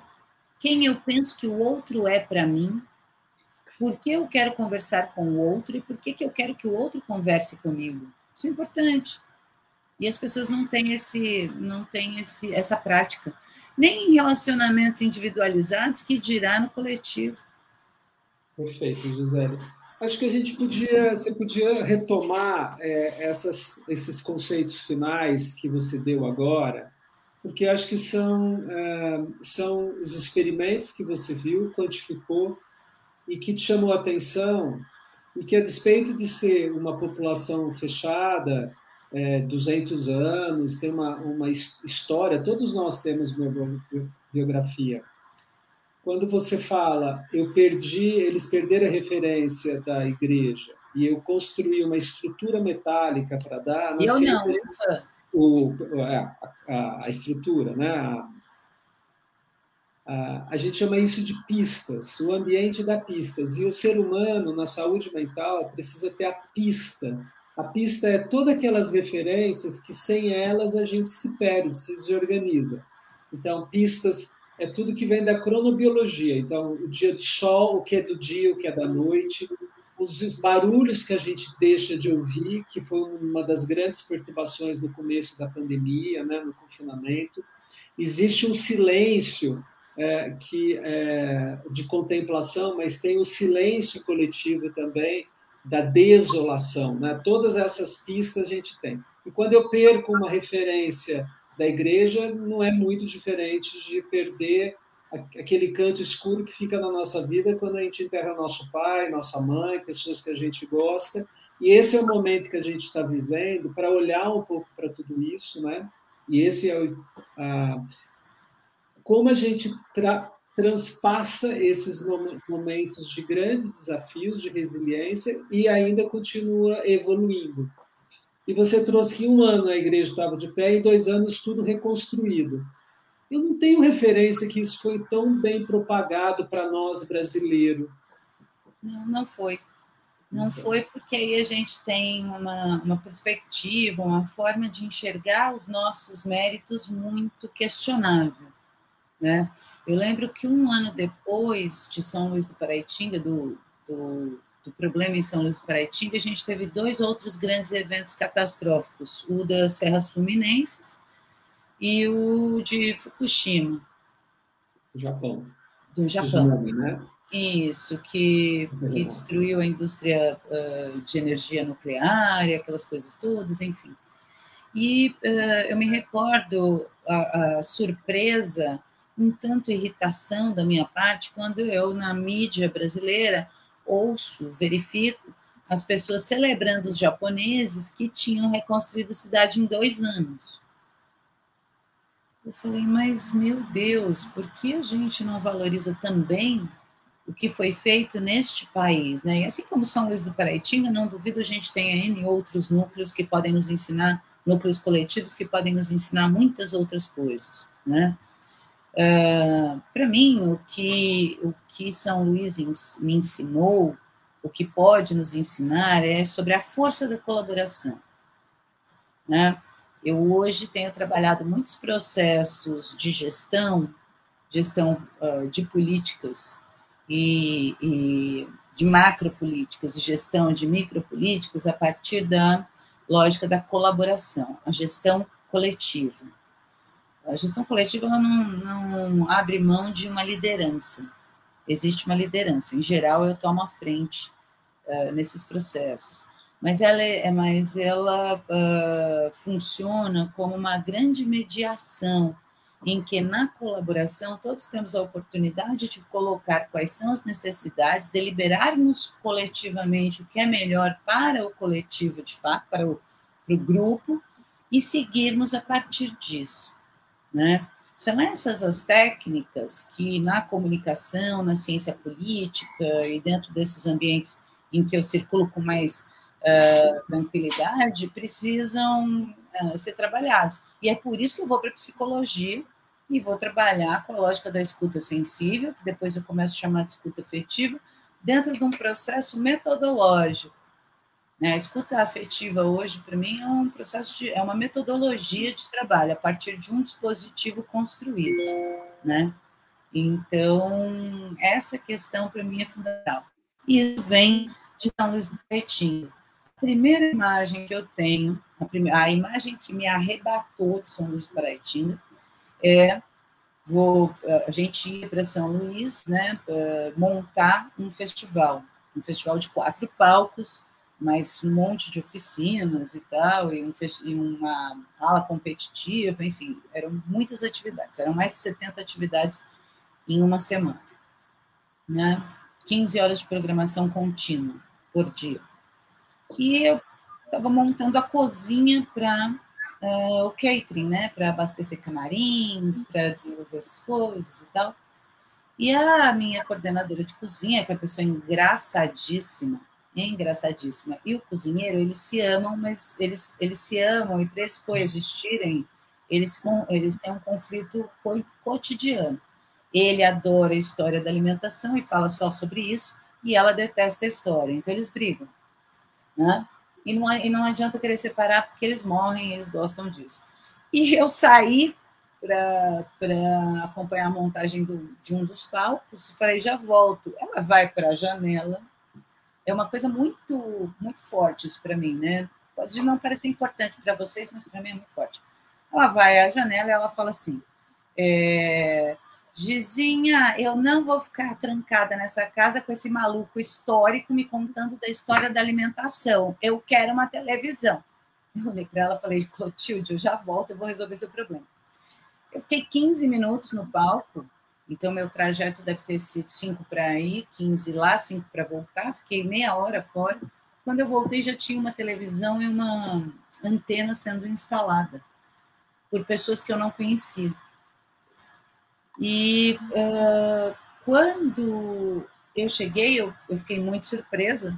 quem eu penso que o outro é para mim, por que eu quero conversar com o outro e por que, que eu quero que o outro converse comigo. Isso é importante. E as pessoas não têm, esse, não têm esse, essa prática. Nem em relacionamentos individualizados, que dirá no coletivo. Perfeito, Gisele. Acho que a gente podia, você podia retomar é, essas, esses conceitos finais que você deu agora, porque acho que são, é, são os experimentos que você viu, quantificou, e que te chamou a atenção e que, a despeito de ser uma população fechada, é, 200 anos, tem uma, uma história, todos nós temos biografia. Quando você fala, eu perdi, eles perderam a referência da igreja e eu construí uma estrutura metálica para dar. Não eu não. O, é, a, a, a, estrutura, né? A, a gente chama isso de pistas, o ambiente dá pistas. E o ser humano, na saúde mental, precisa ter a pista. A pista é todas aquelas referências que sem elas a gente se perde, se desorganiza. Então, pistas é tudo que vem da cronobiologia. Então, o dia de sol, o que é do dia, o que é da noite. os barulhos que a gente deixa de ouvir, que foi uma das grandes perturbações no começo da pandemia, né, no confinamento. Existe um silêncio é, que é, de contemplação, mas tem o silêncio coletivo também da desolação. Né? Todas essas pistas a gente tem. E quando eu perco uma referência da igreja, não é muito diferente de perder aquele canto escuro que fica na nossa vida quando a gente enterra nosso pai, nossa mãe, pessoas que a gente gosta. E esse é o momento que a gente está vivendo para olhar um pouco para tudo isso, né? E esse é o, a, como a gente tra, transpassa esses momentos de grandes desafios, de resiliência e ainda continua evoluindo. E você trouxe que um ano a igreja estava de pé e dois anos tudo reconstruído. Eu não tenho referência que isso foi tão bem propagado para nós brasileiros. Não, não foi. Não então. foi porque aí a gente tem uma, uma perspectiva, uma forma de enxergar os nossos méritos muito questionável. Né? Eu lembro que um ano depois de São Luís do Paraitinga, do, do, do problema em São Luís do Paraitinga, a gente teve dois outros grandes eventos catastróficos: o das Serras Fluminenses e o de Fukushima. Japão. Do Japão. Tsunami, né? Isso, que, que destruiu a indústria uh, de energia nuclear e aquelas coisas todas, enfim. E uh, eu me recordo a, a, surpresa, um tanto irritação da minha parte, quando eu, na mídia brasileira, ouço, verifico as pessoas celebrando os japoneses que tinham reconstruído a cidade em dois anos. Eu falei, mas meu Deus, por que a gente não valoriza também o que foi feito neste país? Né? E assim como São Luís do Paraitinga, não duvido a gente tenha N outros núcleos que podem nos ensinar, núcleos coletivos que podem nos ensinar muitas outras coisas. Né? Uh, Para mim, o que, o que São Luís me ensinou, o que pode nos ensinar é sobre a força da colaboração. Né? Eu hoje tenho trabalhado muitos processos de gestão, gestão uh, de políticas e, e de macropolíticas e gestão de micropolíticas a partir da lógica da colaboração, a gestão coletiva. A gestão coletiva ela não, não abre mão de uma liderança. Existe uma liderança. Em geral, eu tomo a frente uh, nesses processos mas ela, é, é, mas ela uh, funciona como uma grande mediação, em que na colaboração todos temos a oportunidade de colocar quais são as necessidades, deliberarmos coletivamente o que é melhor para o coletivo de fato, para o, para o grupo, e seguirmos a partir disso. Né? São essas as técnicas que na comunicação, na ciência política e dentro desses ambientes em que eu circulo com mais uh, tranquilidade precisam uh, ser trabalhados. E é por isso que eu vou para a psicologia e vou trabalhar com a lógica da escuta sensível, que depois eu começo a chamar de escuta afetiva, dentro de um processo metodológico. Né? A escuta afetiva hoje, para mim, é um processo de, é uma metodologia de trabalho a partir de um dispositivo construído, né? Então, essa questão para mim é fundamental. E isso vem de São Luís do Pretinho primeira imagem que eu tenho, a, primeira, a imagem que me arrebatou de São Luís do Paraitinga, é vou, a gente ir para São Luís, né, montar um festival, um festival de quatro palcos, mais um monte de oficinas e tal, e, um, e uma ala competitiva, enfim, eram muitas atividades, eram mais de 70 atividades em uma semana, né? 15 horas de programação contínua por dia que eu estava montando a cozinha para uh, eh, o catering, né? Para abastecer camarins, para desenvolver essas coisas e tal. E a minha coordenadora de cozinha, que é uma pessoa engraçadíssima, engraçadíssima, e o cozinheiro, eles se amam, mas eles, eles se amam e para eles coexistirem, eles, eles têm um conflito cotidiano. Ele adora a história da alimentação e fala só sobre isso, e ela detesta a história, então eles brigam né? E não, e não adianta querer separar porque eles morrem, eles gostam disso. E eu saí para acompanhar a montagem do, de um dos palcos e falei, já volto. Ela vai para a janela, é uma coisa muito, muito forte isso para mim, né? Pode não parecer importante para vocês, mas para mim é muito forte. Ela vai à janela e ela fala assim: é, Gizinha, eu não vou ficar trancada nessa casa com esse maluco histórico me contando da história da alimentação. Eu quero uma televisão. Eu olhei para ela e falei, Clotilde, eu já volto, eu vou resolver seu problema. Eu fiquei 15 minutos no palco, então meu trajeto deve ter sido 5 para ir, 15 lá, 5 para voltar. Fiquei meia hora fora. Quando eu voltei, já tinha uma televisão e uma antena sendo instalada por pessoas que eu não conhecia. E uh, quando eu cheguei, eu, eu fiquei muito surpresa,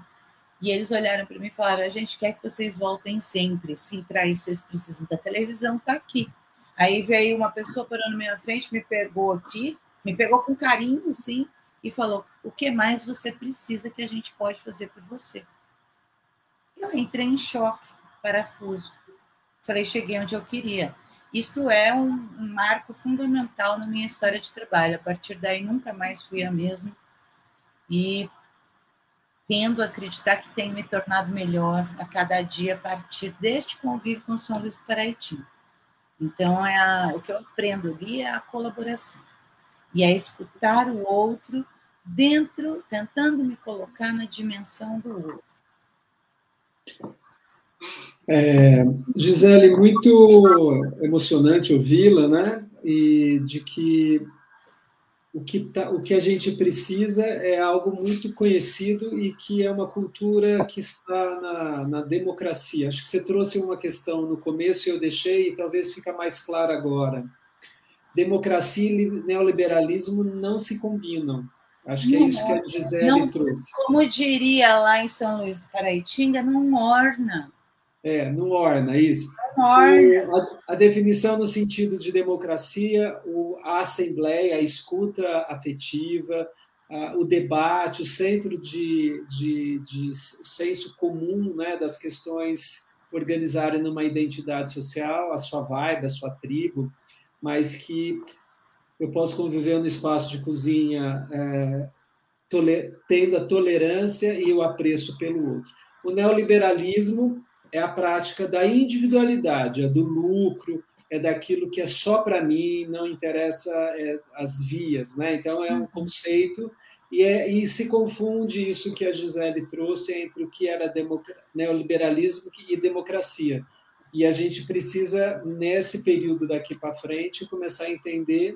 e eles olharam para mim e falaram: a gente quer que vocês voltem sempre. Se para isso vocês precisam da televisão, tá aqui. Aí veio uma pessoa parando na minha frente, me pegou aqui, me pegou com carinho, assim, e falou: o que mais você precisa que a gente pode fazer por você? Eu entrei em choque, parafuso. Falei: cheguei onde eu queria. Isto é um, marco fundamental na minha história de trabalho. A partir daí, nunca mais fui a mesma. E tendo a acreditar que tenho me tornado melhor a cada dia a partir deste convívio com São Luís Paraitinga. Então, é a, o que eu aprendo ali é a colaboração. E é escutar o outro dentro, tentando me colocar na dimensão do outro. É, Gisele, muito emocionante ouvi-la, né? E de que o que, tá, o que a gente precisa é algo muito conhecido e que é uma cultura que está na, na democracia. Acho que você trouxe uma questão no começo e eu deixei, e talvez fica mais claro agora. Democracia e neoliberalismo não se combinam. Acho que é isso que a Gisele não, trouxe. Como diria lá em São Luís do Paraitinga, não orna. É, não orna, isso. Não orna. A, a, definição no sentido de democracia, o, a assembleia, a escuta afetiva, a, o debate, o centro de, de, de senso comum né, das questões organizarem numa identidade social, a sua vibe, a sua tribo, mas que eu posso conviver no espaço de cozinha é, tendo a tolerância e o apreço pelo outro. O neoliberalismo é a prática da individualidade, é do lucro, é daquilo que é só para mim, não interessa é, as vias, né? Então é um uhum. conceito e, é, e, se confunde isso que a Gisele trouxe entre o que era neoliberalismo e democracia. E a gente precisa, nesse período daqui para frente, começar a entender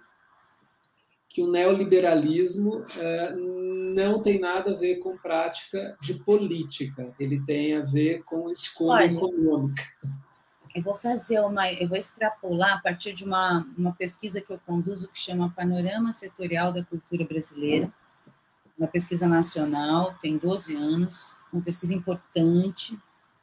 que o neoliberalismo é, não tem nada a ver com prática de política, ele tem a ver com escolha Olha, econômica. Eu vou fazer uma, eu vou extrapolar a partir de uma, uma pesquisa que eu conduzo que chama Panorama Setorial da Cultura Brasileira, uma pesquisa nacional, tem 12 anos, uma pesquisa importante,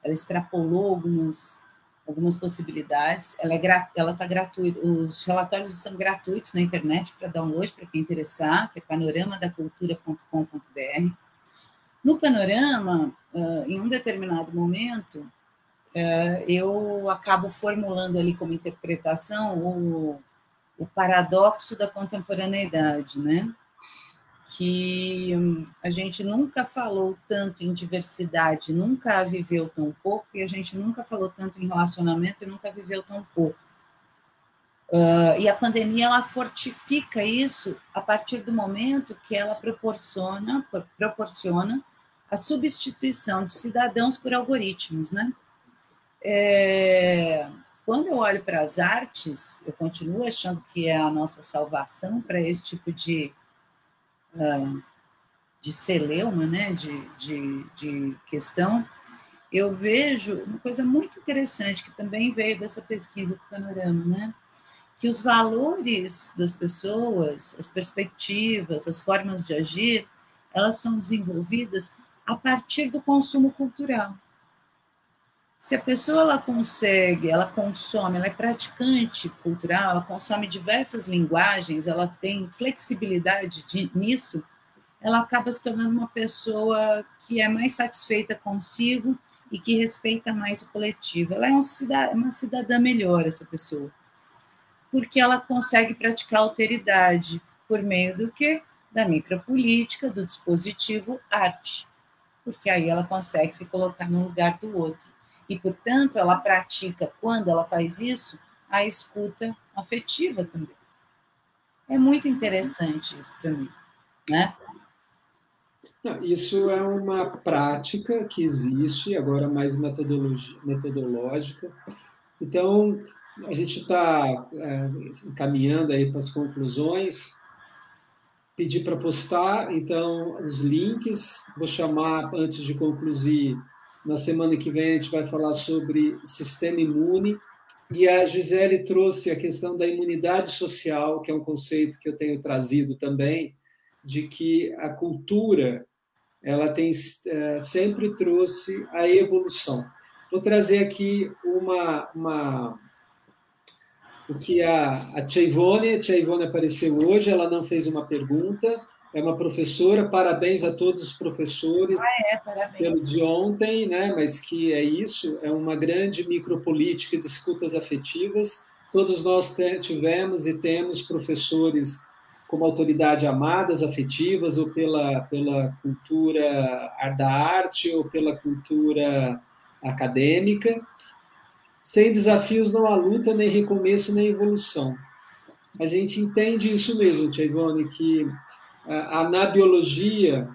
ela extrapolou algumas algumas possibilidades. Ela é ela está gratuita. Os relatórios estão gratuitos na internet para download para quem interessar, que é panoramadacultura.com.br. No panorama, em um determinado momento, eu acabo formulando ali como interpretação o, o paradoxo da contemporaneidade, né? Que hum, a gente nunca falou tanto em diversidade, nunca viveu tão pouco, e a gente nunca falou tanto em relacionamento e nunca viveu tão pouco. Uh, e a pandemia ela fortifica isso a partir do momento que ela proporciona, proporciona a substituição de cidadãos por algoritmos, né? É, quando eu olho para as artes, eu continuo achando que é a nossa salvação para esse tipo de de celeuma, né, de, de, de questão, eu vejo uma coisa muito interessante que também veio dessa pesquisa do Panorama, né? Que os valores das pessoas, as perspectivas, as formas de agir, elas são desenvolvidas a partir do consumo cultural. Se a pessoa ela consegue, ela consome, ela é praticante cultural, ela consome diversas linguagens, ela tem flexibilidade de, nisso, ela acaba se tornando uma pessoa que é mais satisfeita consigo e que respeita mais o coletivo. Ela é um uma cidadã melhor, essa pessoa, porque ela consegue praticar alteridade por meio do que? Da micropolítica, do dispositivo arte. porque aí ela consegue se colocar no lugar do outro. E, portanto, ela pratica, quando ela faz isso, a escuta afetiva também. É muito interessante isso para mim, né? Isso é uma prática que existe, agora mais metodológica. Então, a gente está é, encaminhando aí para as conclusões. Pedir para postar, então, os links. Vou chamar, antes de concluir, na semana que vem a gente vai falar sobre sistema imune. E a Gisele trouxe a questão da imunidade social, que é um conceito que eu tenho trazido também, de que a cultura ela tem é, sempre trouxe a evolução. Vou trazer aqui uma, uma o que a, a Tia Ivone, a Tia Ivone apareceu hoje, ela não fez uma pergunta, é uma professora, parabéns a todos os professores ah, é, pelo de ontem, né? mas que é isso, é uma grande micropolítica de escutas afetivas. Todos nós tivemos e temos professores como autoridade amadas, afetivas, ou pela, pela cultura da arte, ou pela cultura acadêmica. Sem desafios não há luta, nem recomeço, nem evolução. A gente entende isso mesmo, Tia Ivone, que a, na biologia,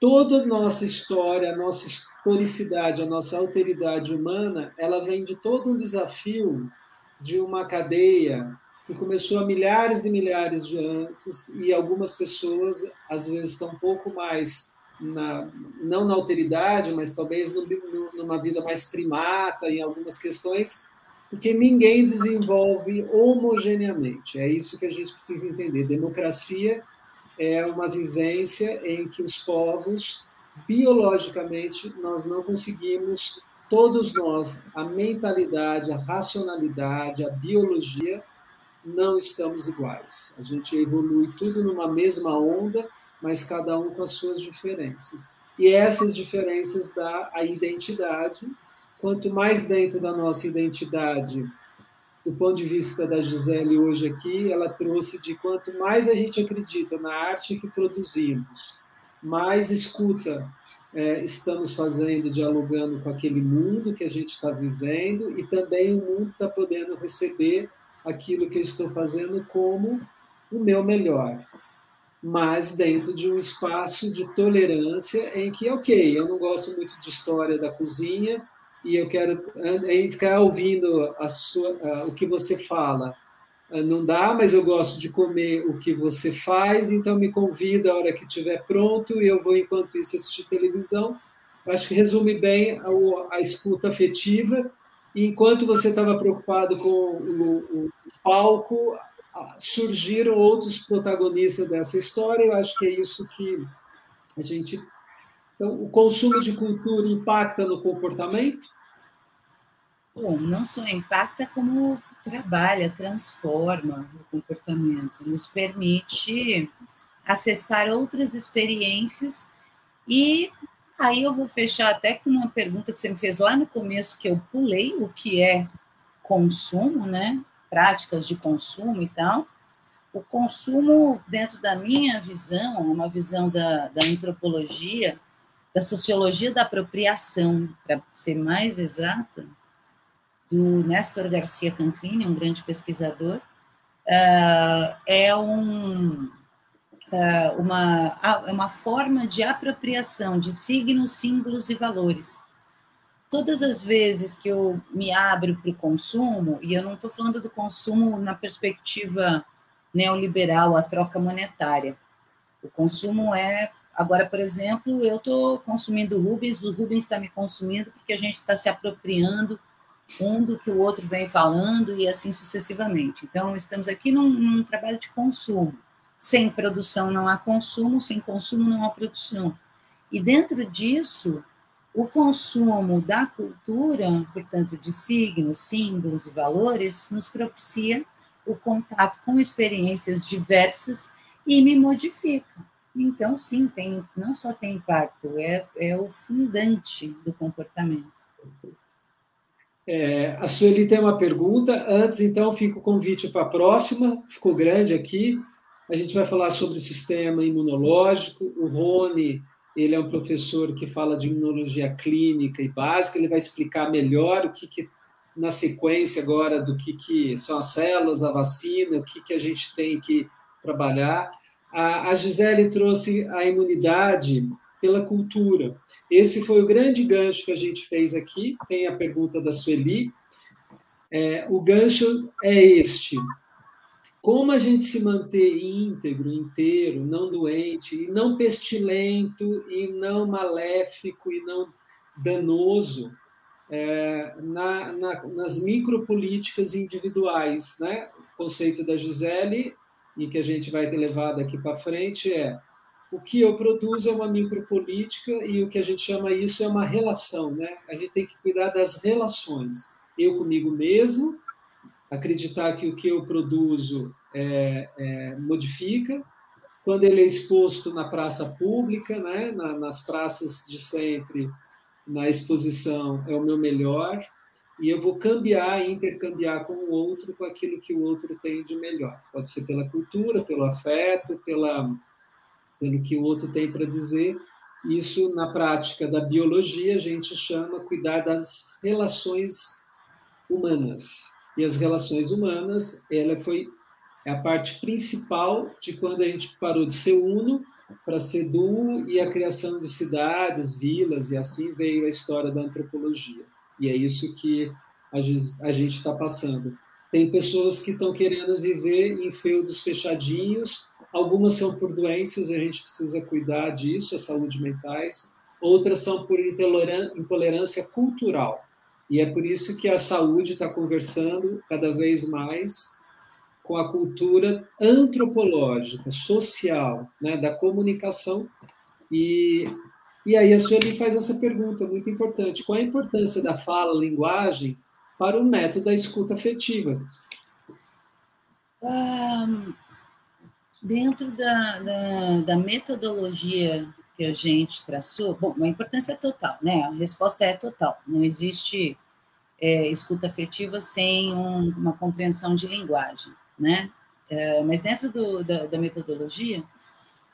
toda a nossa história, a nossa historicidade, a nossa alteridade humana, ela vem de todo um desafio de uma cadeia que começou há milhares e milhares de anos e algumas pessoas às vezes estão um pouco mais na, não na alteridade, mas talvez no, numa vida mais primata em algumas questões, porque ninguém desenvolve homogeneamente. É isso que a gente precisa entender. Democracia é uma vivência em que os povos biologicamente nós não conseguimos todos nós a mentalidade, a racionalidade, a biologia não estamos iguais. A gente evolui tudo numa mesma onda, mas cada um com as suas diferenças. E essas diferenças dá a identidade. Quanto mais dentro da nossa identidade, do ponto de vista da Gisele hoje aqui, ela trouxe de quanto mais a gente acredita na arte que produzimos, mais escuta é, estamos fazendo, dialogando com aquele mundo que a gente está vivendo, e também o mundo está podendo receber aquilo que eu estou fazendo como o meu melhor, mas dentro de um espaço de tolerância em que, ok, eu não gosto muito de história da cozinha e eu quero em ficar ouvindo sua, o que você fala. Ah, não dá, mas eu gosto de comer o que você faz, então me convida a hora que estiver pronto e eu vou, enquanto isso, assistir televisão. Acho que resume bem a, a escuta afetiva e enquanto você estava preocupado com o, o, palco, surgiram outros protagonistas dessa história. Eu acho que é isso que a gente. Então, o consumo de cultura impacta no comportamento? Bom, não só impacta, como trabalha, transforma o comportamento, nos permite acessar outras experiências e Aí eu vou fechar até com uma pergunta que você me fez lá no começo, que eu pulei, o que é consumo, né? Práticas de consumo e tal. O consumo, dentro da minha visão, uma visão da, da antropologia, da sociologia da apropriação, para ser mais exata, do Néstor Garcia Canclini, um grande pesquisador, uh, é um, é, uma, é uma forma de apropriação de signos, símbolos e valores. Todas as vezes que eu me abro para o consumo, e eu não estou falando do consumo na perspectiva neoliberal, a troca monetária. O consumo é. Agora, por exemplo, eu estou consumindo Rubens, o Rubens está me consumindo porque a gente está se apropriando um do que o outro vem falando e assim sucessivamente. Então, estamos aqui num, num trabalho de consumo. Sem produção não há consumo, sem consumo não há produção. E dentro disso, o consumo da cultura, portanto, de signos, símbolos e valores, nos propicia o contato com experiências diversas e me modifica. Então, sim, tem, não só tem impacto, é, é o fundante do comportamento. É, a Sueli tem uma pergunta. Antes, então, fica o convite para a próxima. Ficou grande aqui. A gente vai falar sobre o sistema imunológico. O Rony ele é um professor que fala de imunologia clínica e básica, ele vai explicar melhor o que, que na sequência agora do que, que são as células, a vacina, o que, que a gente tem que trabalhar. A, Gisele trouxe a imunidade pela cultura. Esse foi o grande gancho que a gente fez aqui. Tem a pergunta da Sueli. É, o gancho é este: como a gente se manter íntegro, inteiro, não doente, e não pestilento, e não maléfico, e não danoso é, na, na, nas micropolíticas individuais. Né? O conceito da Gisele, e que a gente vai levar daqui para frente, é o que eu produzo é uma micropolítica e o que a gente chama isso é uma relação. Né? A gente tem que cuidar das relações. Eu comigo mesmo, acreditar que o que eu produzo é, é, modifica. Quando ele é exposto na praça pública, né, na, nas praças de sempre, na exposição, é o meu melhor, e eu vou cambiar e intercambiar com o outro com aquilo que o outro tem de melhor. Pode ser pela cultura, pelo afeto, pela, pelo que o outro tem para dizer. Isso, na prática da biologia, a gente chama cuidar das relações humanas e as relações humanas, ela foi é a parte principal de quando a gente parou de ser uno para ser duo e a criação de cidades, vilas e assim veio a história da antropologia. E é isso que a gente está passando. Tem pessoas que estão querendo viver em feudos fechadinhos, algumas são por doenças, a gente precisa cuidar disso, a saúde mentais, outras são por intolerância cultural. E é por isso que a saúde está conversando cada vez mais com a cultura antropológica, social, né, da comunicação. E, e aí a Sueli faz essa pergunta muito importante: qual a importância da fala, linguagem, para o método da escuta afetiva? Um, dentro da, da, da metodologia que a gente traçou, bom, a importância é total, né? A resposta é total. Não existe é, escuta afetiva sem um, uma compreensão de linguagem, né? É, mas dentro do, da, da, metodologia,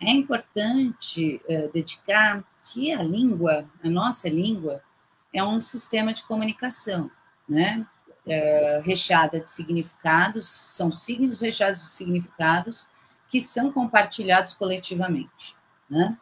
é importante é, dedicar que a língua, a nossa língua, é um sistema de comunicação, né? É, recheada de significados, são signos recheados de significados que são compartilhados coletivamente, né?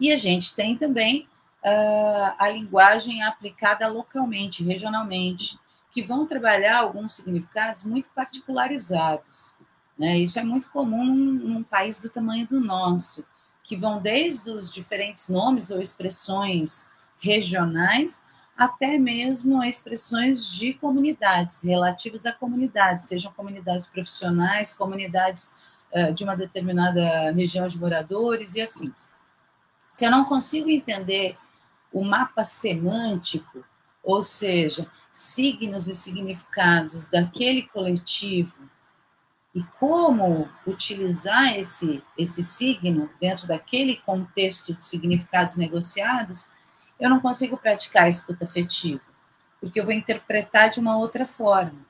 E a gente tem também uh, a linguagem aplicada localmente, regionalmente, que vão trabalhar alguns significados muito particularizados. Né? Isso é muito comum num, num país do tamanho do nosso, que vão desde os diferentes nomes ou expressões regionais até mesmo expressões de comunidades, relativas a comunidades, sejam comunidades profissionais, comunidades uh, de uma determinada região de moradores e afins. Se eu não consigo entender o mapa semântico, ou seja, signos e significados daquele coletivo e como utilizar esse, esse signo dentro daquele contexto de significados negociados, eu não consigo praticar a escuta afetiva, porque eu vou interpretar de uma outra forma.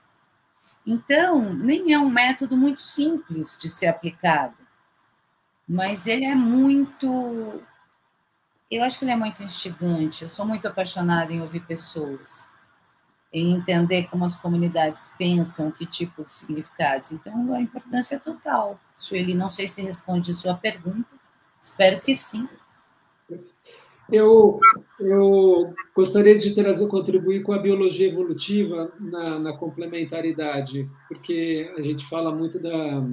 Então, nem é um método muito simples de ser aplicado, mas ele é muito eu acho que ele é muito instigante. Eu sou muito apaixonada em ouvir pessoas, em entender como as comunidades pensam, que tipo de significados. Então, a importância é total. Sueli, não sei se responde a sua pergunta, espero que sim. Eu, eu gostaria de trazer, contribuir com a biologia evolutiva na, na complementaridade, porque a gente fala muito da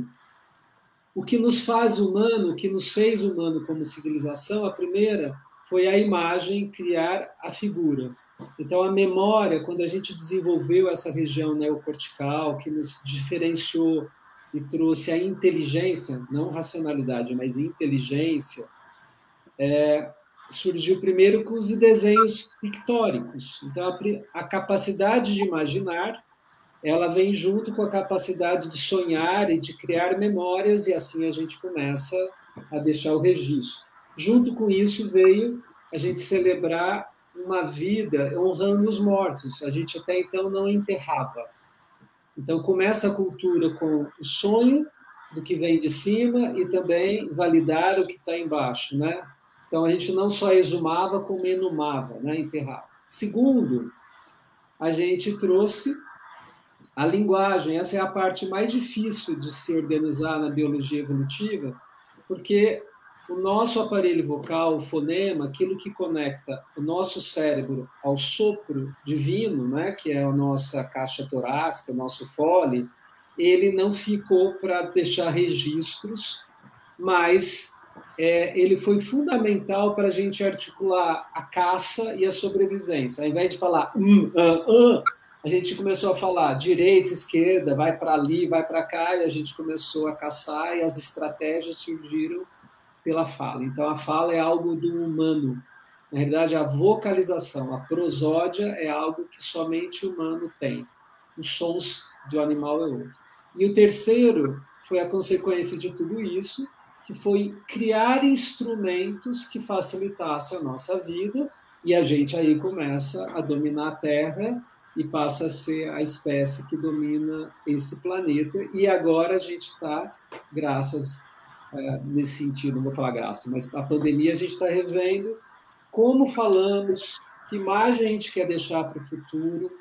o que nos faz humano, o que nos fez humano como civilização, a primeira foi a imagem criar a figura. Então, a memória, quando a gente desenvolveu essa região neocortical, que nos diferenciou e trouxe a inteligência, não racionalidade, mas inteligência, é, surgiu primeiro com os desenhos pictóricos. Então, a, a capacidade de imaginar, ela vem junto com a capacidade de sonhar e de criar memórias, e assim a gente começa a deixar o registro. Junto com isso veio a gente celebrar uma vida honrando os mortos. A gente até então não enterrava. Então começa a cultura com o sonho do que vem de cima e também validar o que está embaixo, né? Então a gente não só exumava, como enumava, né, enterrava. Segundo, a gente trouxe a linguagem. Essa é a parte mais difícil de se organizar na biologia evolutiva, porque o nosso aparelho vocal, o fonema, aquilo que conecta o nosso cérebro ao sopro divino, né, que é a nossa caixa torácica, o nosso fole, ele não ficou para deixar registros, mas é, ele foi fundamental para a gente articular a caça e a sobrevivência. Ao invés de falar um, um, um, a gente começou a falar direita, esquerda, vai para ali, vai para cá, e a gente começou a caçar e as estratégias surgiram pela fala. Então, a fala é algo do humano. Na realidade, a vocalização, a prosódia é algo que somente o humano tem. Os sons do animal é outro. E o terceiro foi a consequência de tudo isso, que foi criar instrumentos que facilitassem a nossa vida, e a gente aí começa a dominar a Terra e passa a ser a espécie que domina esse planeta. E agora a gente está, graças é, nesse sentido, não vou falar graça, mas a pandemia a gente está revendo como falamos, que imagem a gente quer deixar para o futuro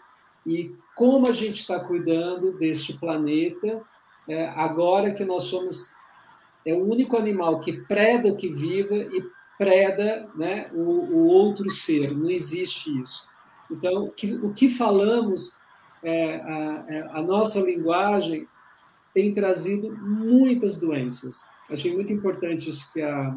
e como a gente está cuidando deste planeta é, agora que nós somos é o único animal que preda o que viva e preda né, o, o outro ser. Não existe isso. Então, que, o que falamos, é, a, é, a, nossa linguagem tem trazido muitas doenças. Achei muito importante isso que a,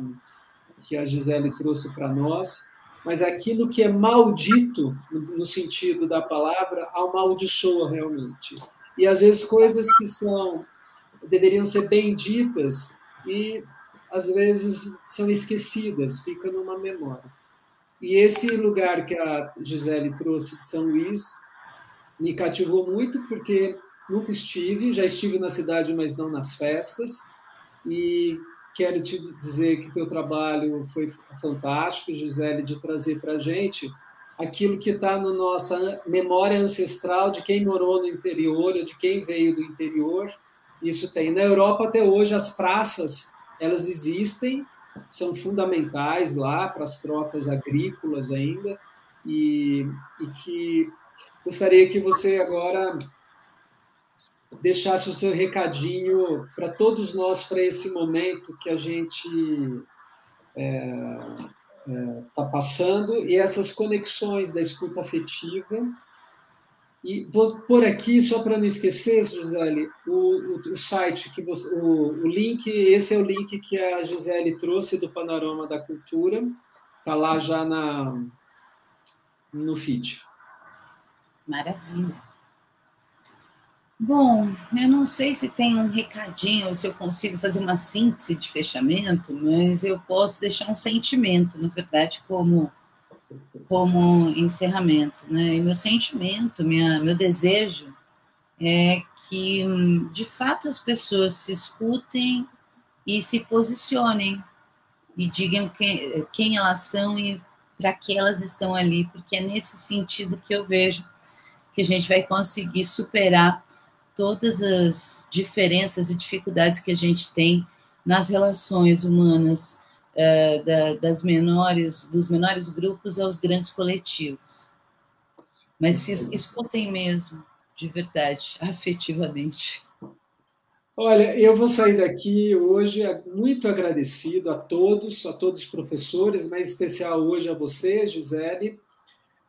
que a Gisele trouxe para nós, mas aquilo que é maldito, no, sentido da palavra, amaldiçoa realmente. E às vezes coisas que são deveriam ser benditas e às vezes são esquecidas, fica numa memória. E esse lugar que a Gisele trouxe de São Luís me cativou muito, porque nunca estive, já estive na cidade, mas não nas festas, e quero te dizer que teu trabalho foi fantástico, Gisele, de trazer para a gente aquilo que está na no nossa memória ancestral de quem morou no interior, de quem veio do interior. Isso tem. Na Europa, até hoje, as praças elas existem, são fundamentais lá para as trocas agrícolas ainda, e, e que gostaria que você agora deixasse o seu recadinho para todos nós para esse momento que a gente está é, é, tá passando e essas conexões da escuta afetiva e vou pôr aqui, só para não esquecer, Gisele, o, o, o site, que você, o, o, link, esse é o link que a Gisele trouxe do Panorama da Cultura, está lá já na, no feed. Maravilha. Bom, eu não sei se tem um recadinho ou se eu consigo fazer uma síntese de fechamento, mas eu posso deixar um sentimento, na verdade, como como encerramento, né? E meu sentimento, minha, meu desejo é que, de fato, as pessoas se escutem e se posicionem e digam quem, quem elas são e para que elas estão ali, porque é nesse sentido que eu vejo que a gente vai conseguir superar todas as diferenças e dificuldades que a gente tem nas relações humanas é, da, das menores, dos menores grupos aos grandes coletivos. Mas se escutem mesmo, de verdade, afetivamente. Olha, eu vou sair daqui hoje muito agradecido a todos, a todos os professores, mas em especial hoje a você, Gisele,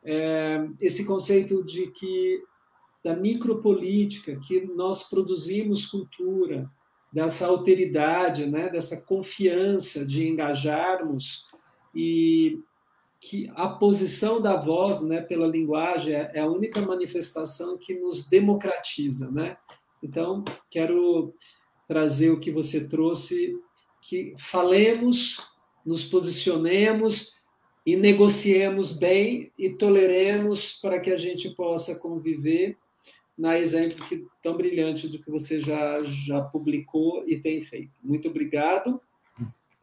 é, esse conceito de que da micropolítica, que nós produzimos cultura, dessa alteridade, né, dessa confiança de engajarmos e que a posição da voz, né, pela linguagem é, é a única manifestação que nos democratiza, né? Então, quero trazer o que você trouxe, que falemos, nos posicionemos e negociemos bem e toleremos para que a gente possa conviver na exemplo que, tão brilhante do que você já, já publicou e tem feito. Muito obrigado.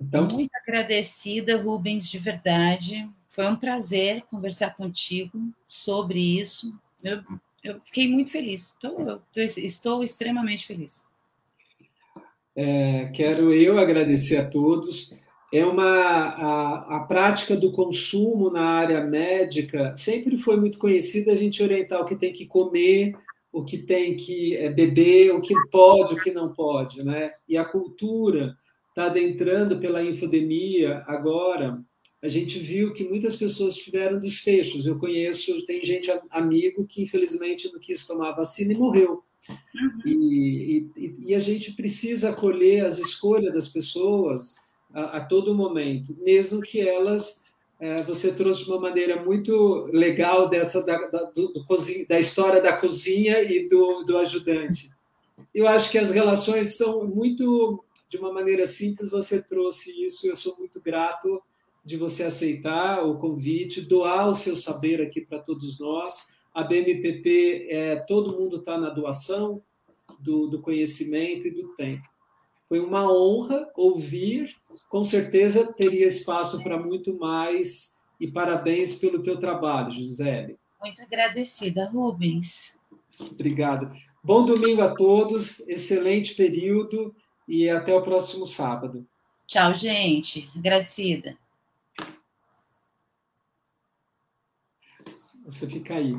Então... Muito agradecida, Rubens, de verdade. Foi um prazer conversar contigo sobre isso. Eu, eu fiquei muito feliz. Então, eu estou extremamente feliz. É, quero eu agradecer a todos. é uma a, a prática do consumo na área médica sempre foi muito conhecida a gente orientar o que tem que comer o que tem que é, beber o que pode o que não pode né? E a cultura está adentrando pela infodemia agora. A gente viu que muitas pessoas tiveram desfechos. Eu conheço tem gente amigo que infelizmente não quis tomar vacina e morreu. Uhum. e, e, e a gente precisa acolher as escolhas das pessoas a, a todo momento, mesmo que elas você trouxe de uma maneira muito legal dessa da, da, do da história da cozinha e do, do ajudante. Eu acho que as relações são muito, de uma maneira simples, você trouxe isso. Eu sou muito grato de você aceitar o convite, doar o seu saber aqui para todos nós. A BMPP, é, todo mundo está na doação do, do conhecimento e do tempo. Foi uma honra ouvir, com certeza teria espaço para muito mais e parabéns pelo teu trabalho, Gisele. Muito agradecida, Rubens. Obrigado. Bom domingo a todos, excelente período e até o próximo sábado. Tchau, gente. Agradecida. Você fica aí.